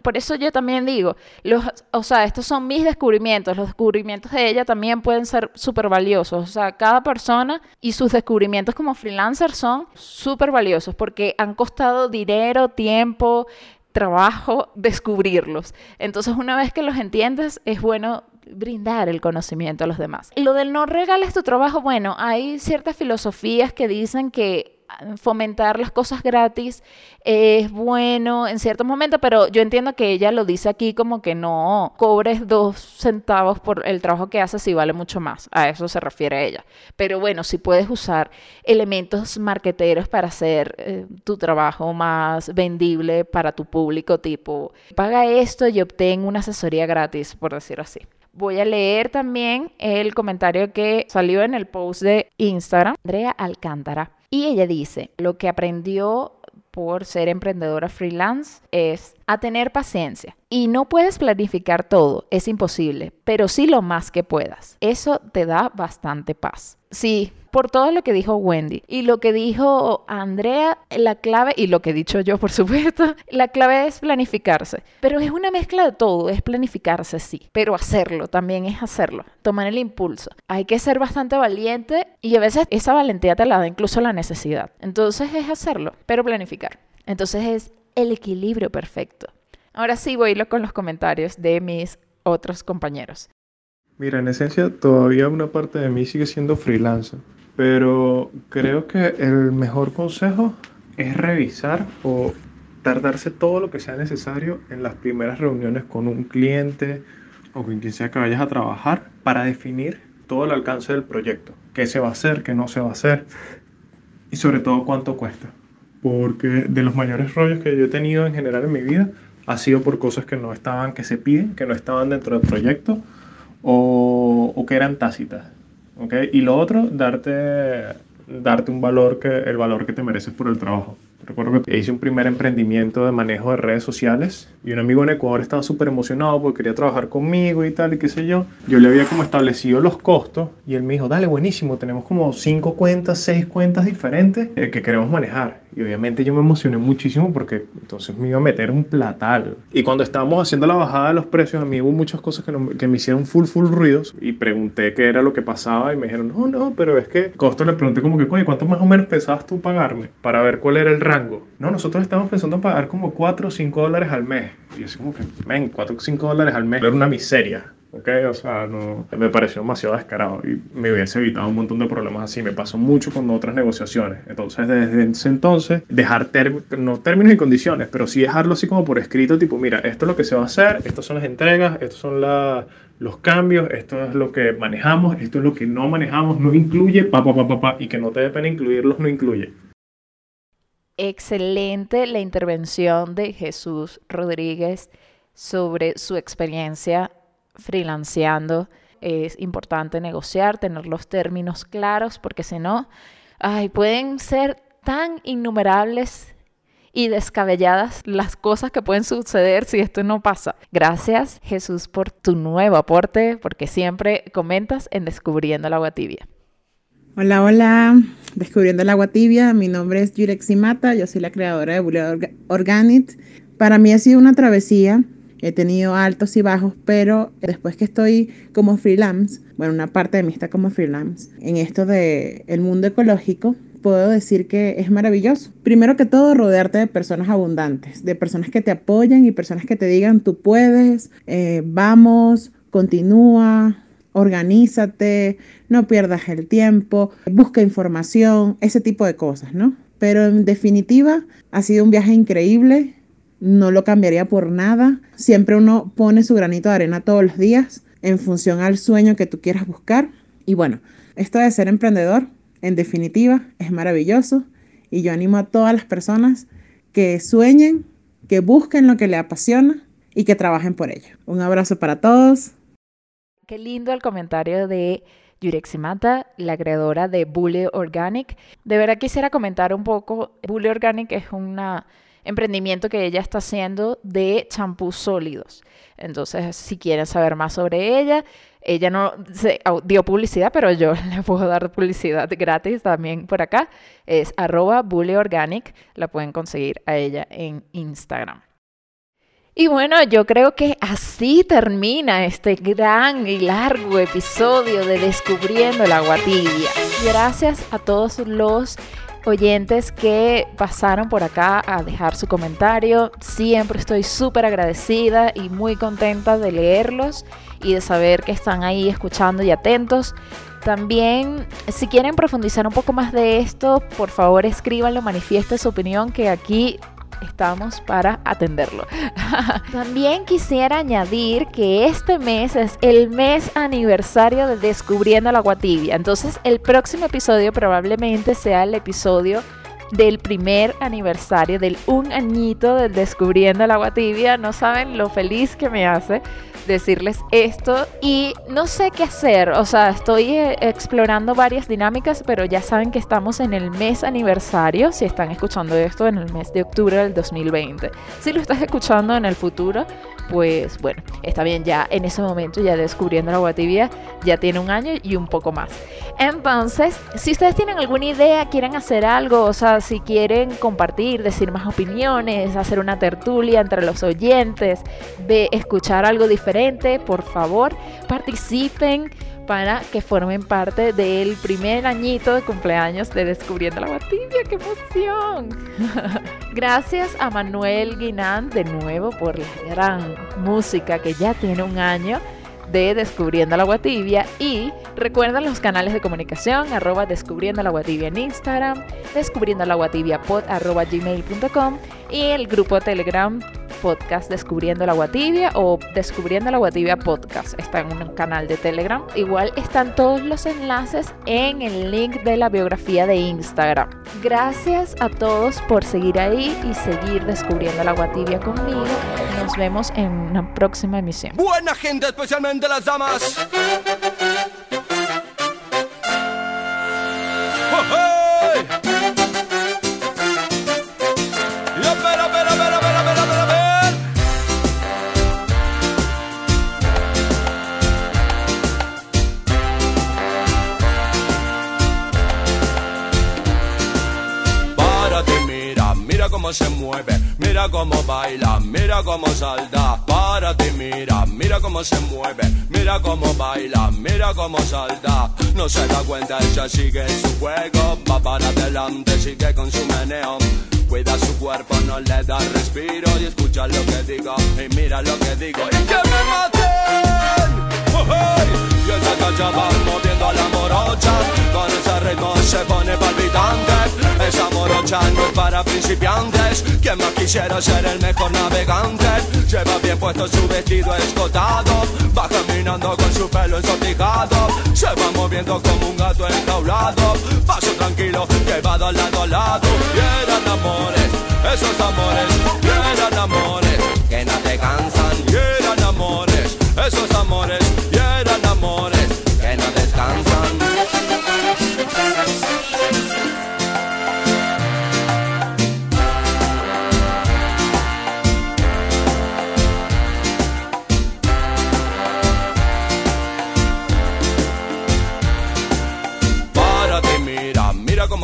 Por eso yo también digo, los, o sea, estos son mis descubrimientos. Los descubrimientos de ella también pueden ser súper valiosos. O sea, cada persona y sus descubrimientos como freelancer son súper valiosos porque han costado dinero, tiempo, trabajo descubrirlos. Entonces, una vez que los entiendes, es bueno brindar el conocimiento a los demás. Lo del no regales tu trabajo, bueno, hay ciertas filosofías que dicen que fomentar las cosas gratis es bueno en ciertos momentos, pero yo entiendo que ella lo dice aquí como que no cobres dos centavos por el trabajo que haces y vale mucho más. A eso se refiere ella. Pero bueno, si puedes usar elementos marqueteros para hacer eh, tu trabajo más vendible para tu público, tipo, paga esto y obtén una asesoría gratis, por decir así. Voy a leer también el comentario que salió en el post de Instagram, Andrea Alcántara. Y ella dice, lo que aprendió por ser emprendedora freelance es a tener paciencia. Y no puedes planificar todo, es imposible, pero sí lo más que puedas. Eso te da bastante paz. Sí, por todo lo que dijo Wendy y lo que dijo Andrea, la clave, y lo que he dicho yo, por [LAUGHS] supuesto, la clave es planificarse. Pero es una mezcla de todo, es planificarse, sí, pero hacerlo también es hacerlo, tomar el impulso. Hay que ser bastante valiente y a veces esa valentía te la da incluso la necesidad. Entonces es hacerlo, pero planificar. Entonces es el equilibrio perfecto. Ahora sí voy con los comentarios de mis otros compañeros. Mira, en esencia todavía una parte de mí sigue siendo freelancer. Pero creo que el mejor consejo es revisar o tardarse todo lo que sea necesario en las primeras reuniones con un cliente o con quien sea que vayas a trabajar para definir todo el alcance del proyecto. ¿Qué se va a hacer? ¿Qué no se va a hacer? Y sobre todo cuánto cuesta. Porque de los mayores rollos que yo he tenido en general en mi vida ha sido por cosas que no estaban, que se piden, que no estaban dentro del proyecto o, o que eran tácitas. ¿okay? Y lo otro, darte, darte un valor que, el valor que te mereces por el trabajo. Recuerdo que hice un primer emprendimiento de manejo de redes sociales y un amigo en Ecuador estaba súper emocionado porque quería trabajar conmigo y tal y qué sé yo. Yo le había como establecido los costos y él me dijo, dale, buenísimo, tenemos como cinco cuentas, seis cuentas diferentes eh, que queremos manejar. Y obviamente yo me emocioné muchísimo porque entonces me iba a meter un platal. Y cuando estábamos haciendo la bajada de los precios, a mí hubo muchas cosas que, que me hicieron full, full ruidos. Y pregunté qué era lo que pasaba y me dijeron, no, no, pero es que costo le pregunté como que, oye, ¿cuánto más o menos pensabas tú pagarme? Para ver cuál era el rango. No, nosotros estamos pensando en pagar como 4 o 5 dólares al mes. Y así como que, ven, 4 o 5 dólares al mes. Era una miseria. ¿ok? O sea, no, me pareció demasiado descarado y me hubiese evitado un montón de problemas así. Me pasó mucho con otras negociaciones. Entonces, desde ese entonces, dejar no términos y condiciones, pero sí dejarlo así como por escrito, tipo, mira, esto es lo que se va a hacer, estas son las entregas, estos son los cambios, esto es lo que manejamos, esto es lo que no manejamos, no incluye, pa, pa, pa, pa, pa y que no te dé pena incluirlos, no incluye. Excelente la intervención de Jesús Rodríguez sobre su experiencia freelanceando es importante negociar, tener los términos claros, porque si no, ay, pueden ser tan innumerables y descabelladas las cosas que pueden suceder si esto no pasa. Gracias Jesús por tu nuevo aporte, porque siempre comentas en Descubriendo el agua tibia. Hola, hola, Descubriendo el agua tibia, mi nombre es Yurexi Mata, yo soy la creadora de Bullet Organic. Para mí ha sido una travesía He tenido altos y bajos, pero después que estoy como freelance, bueno, una parte de mí está como freelance, en esto del el mundo ecológico, puedo decir que es maravilloso. Primero que todo, rodearte de personas abundantes, de personas que te apoyan y personas que te digan, tú puedes, eh, vamos, continúa, organízate, no pierdas el tiempo, busca información, ese tipo de cosas, ¿no? Pero en definitiva, ha sido un viaje increíble no lo cambiaría por nada. Siempre uno pone su granito de arena todos los días en función al sueño que tú quieras buscar. Y bueno, esto de ser emprendedor, en definitiva, es maravilloso. Y yo animo a todas las personas que sueñen, que busquen lo que les apasiona y que trabajen por ello. Un abrazo para todos. Qué lindo el comentario de Yureximata, la creadora de Bully Organic. De verdad quisiera comentar un poco. Bully Organic es una emprendimiento que ella está haciendo de champús sólidos. Entonces, si quieren saber más sobre ella, ella no se dio publicidad, pero yo [LAUGHS] le puedo dar publicidad gratis también por acá. Es arroba Organic. La pueden conseguir a ella en Instagram. Y bueno, yo creo que así termina este gran y largo episodio de Descubriendo el agua tibia. Gracias a todos los oyentes que pasaron por acá a dejar su comentario. Siempre estoy súper agradecida y muy contenta de leerlos y de saber que están ahí escuchando y atentos. También, si quieren profundizar un poco más de esto, por favor escríbanlo, manifiesten su opinión, que aquí estamos para atenderlo. [LAUGHS] También quisiera añadir que este mes es el mes aniversario de Descubriendo la Agua Tibia. Entonces el próximo episodio probablemente sea el episodio del primer aniversario, del un añito del Descubriendo el Agua Tibia. No saben lo feliz que me hace decirles esto y no sé qué hacer, o sea, estoy eh, explorando varias dinámicas, pero ya saben que estamos en el mes aniversario, si están escuchando esto en el mes de octubre del 2020. Si lo estás escuchando en el futuro, pues bueno, está bien, ya en ese momento ya descubriendo la agua tibia ya tiene un año y un poco más. Entonces, si ustedes tienen alguna idea, quieren hacer algo, o sea, si quieren compartir, decir más opiniones, hacer una tertulia entre los oyentes, de escuchar algo diferente, por favor, participen para que formen parte del primer añito de cumpleaños de Descubriendo la Tibia. ¡Qué emoción! [LAUGHS] Gracias a Manuel Guinán de nuevo por la gran música que ya tiene un año de Descubriendo la Guatibia y recuerden los canales de comunicación arroba Descubriendo la Guatibia en Instagram, Descubriendo la Guatibia pod arroba gmail.com y el grupo Telegram podcast Descubriendo la Guatibia o Descubriendo la Guatibia podcast. Está en un canal de Telegram. Igual están todos los enlaces en el link de la biografía de Instagram. Gracias a todos por seguir ahí y seguir descubriendo la Guatibia conmigo. Nos vemos en una próxima emisión. Buena gente, especialmente las damas. Mira cómo baila, mira cómo salta. Para ti, mira, mira cómo se mueve, mira cómo baila, mira cómo salta. No se da cuenta, ella sigue su juego, va para adelante, sigue con su meneo. Cuida su cuerpo, no le da respiro y escucha lo que digo y mira lo que digo y que me maten. Oh, hey. Y ella ya va moviendo a la morocha Con ese ritmo se pone palpitante. Esa morocha no para principiantes. Quien más quisiera ser el mejor navegante. Lleva bien puesto su vestido escotado. Va caminando con su pelo ensortijado Se va moviendo como un gato enjaulado. Paso tranquilo que de lado a lado. Y eran amores, esos amores. Y eran amores que no te cansan. Y amores, esos amores. Y eran amores que no descansan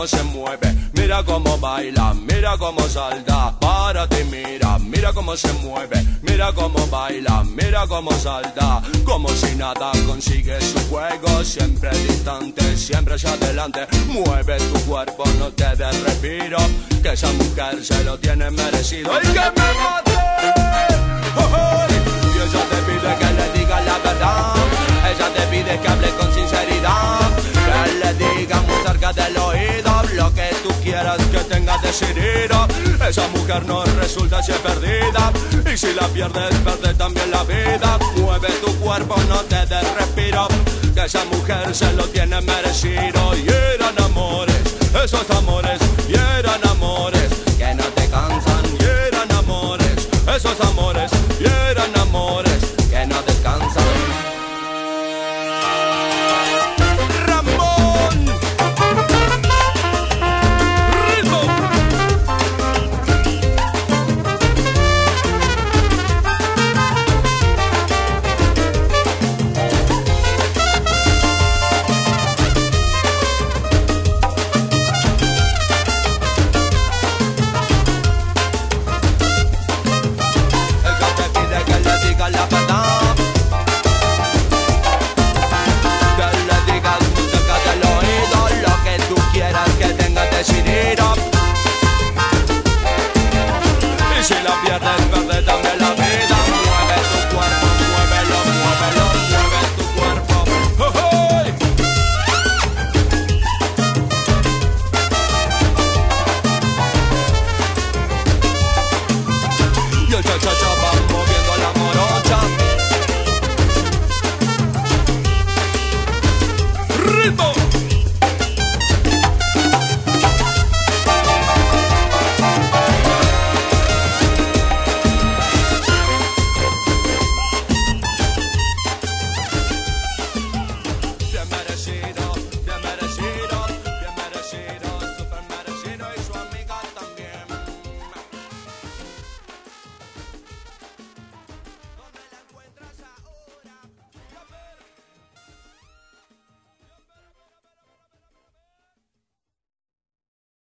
cómo se mueve, mira cómo baila, mira cómo salta. Párate mira, mira cómo se mueve, mira cómo baila, mira cómo salta. Como si nada consigue su juego, siempre distante, siempre hacia adelante. Mueve tu cuerpo, no te des respiro, que esa mujer se lo tiene merecido. ¡Y que me mate! ¡Oh, oh! Y ella te pide que le digas la verdad, ella te pide que hable con sinceridad. Le diga muy cerca del oído lo que tú quieras que tenga decidido. Esa mujer no resulta ser perdida. Y si la pierdes, pierde también la vida. Mueve tu cuerpo, no te des respiro. Que esa mujer se lo tiene merecido. Y eran amores, esos amores, y eran amores que no te cansan. Y eran amores, esos amores,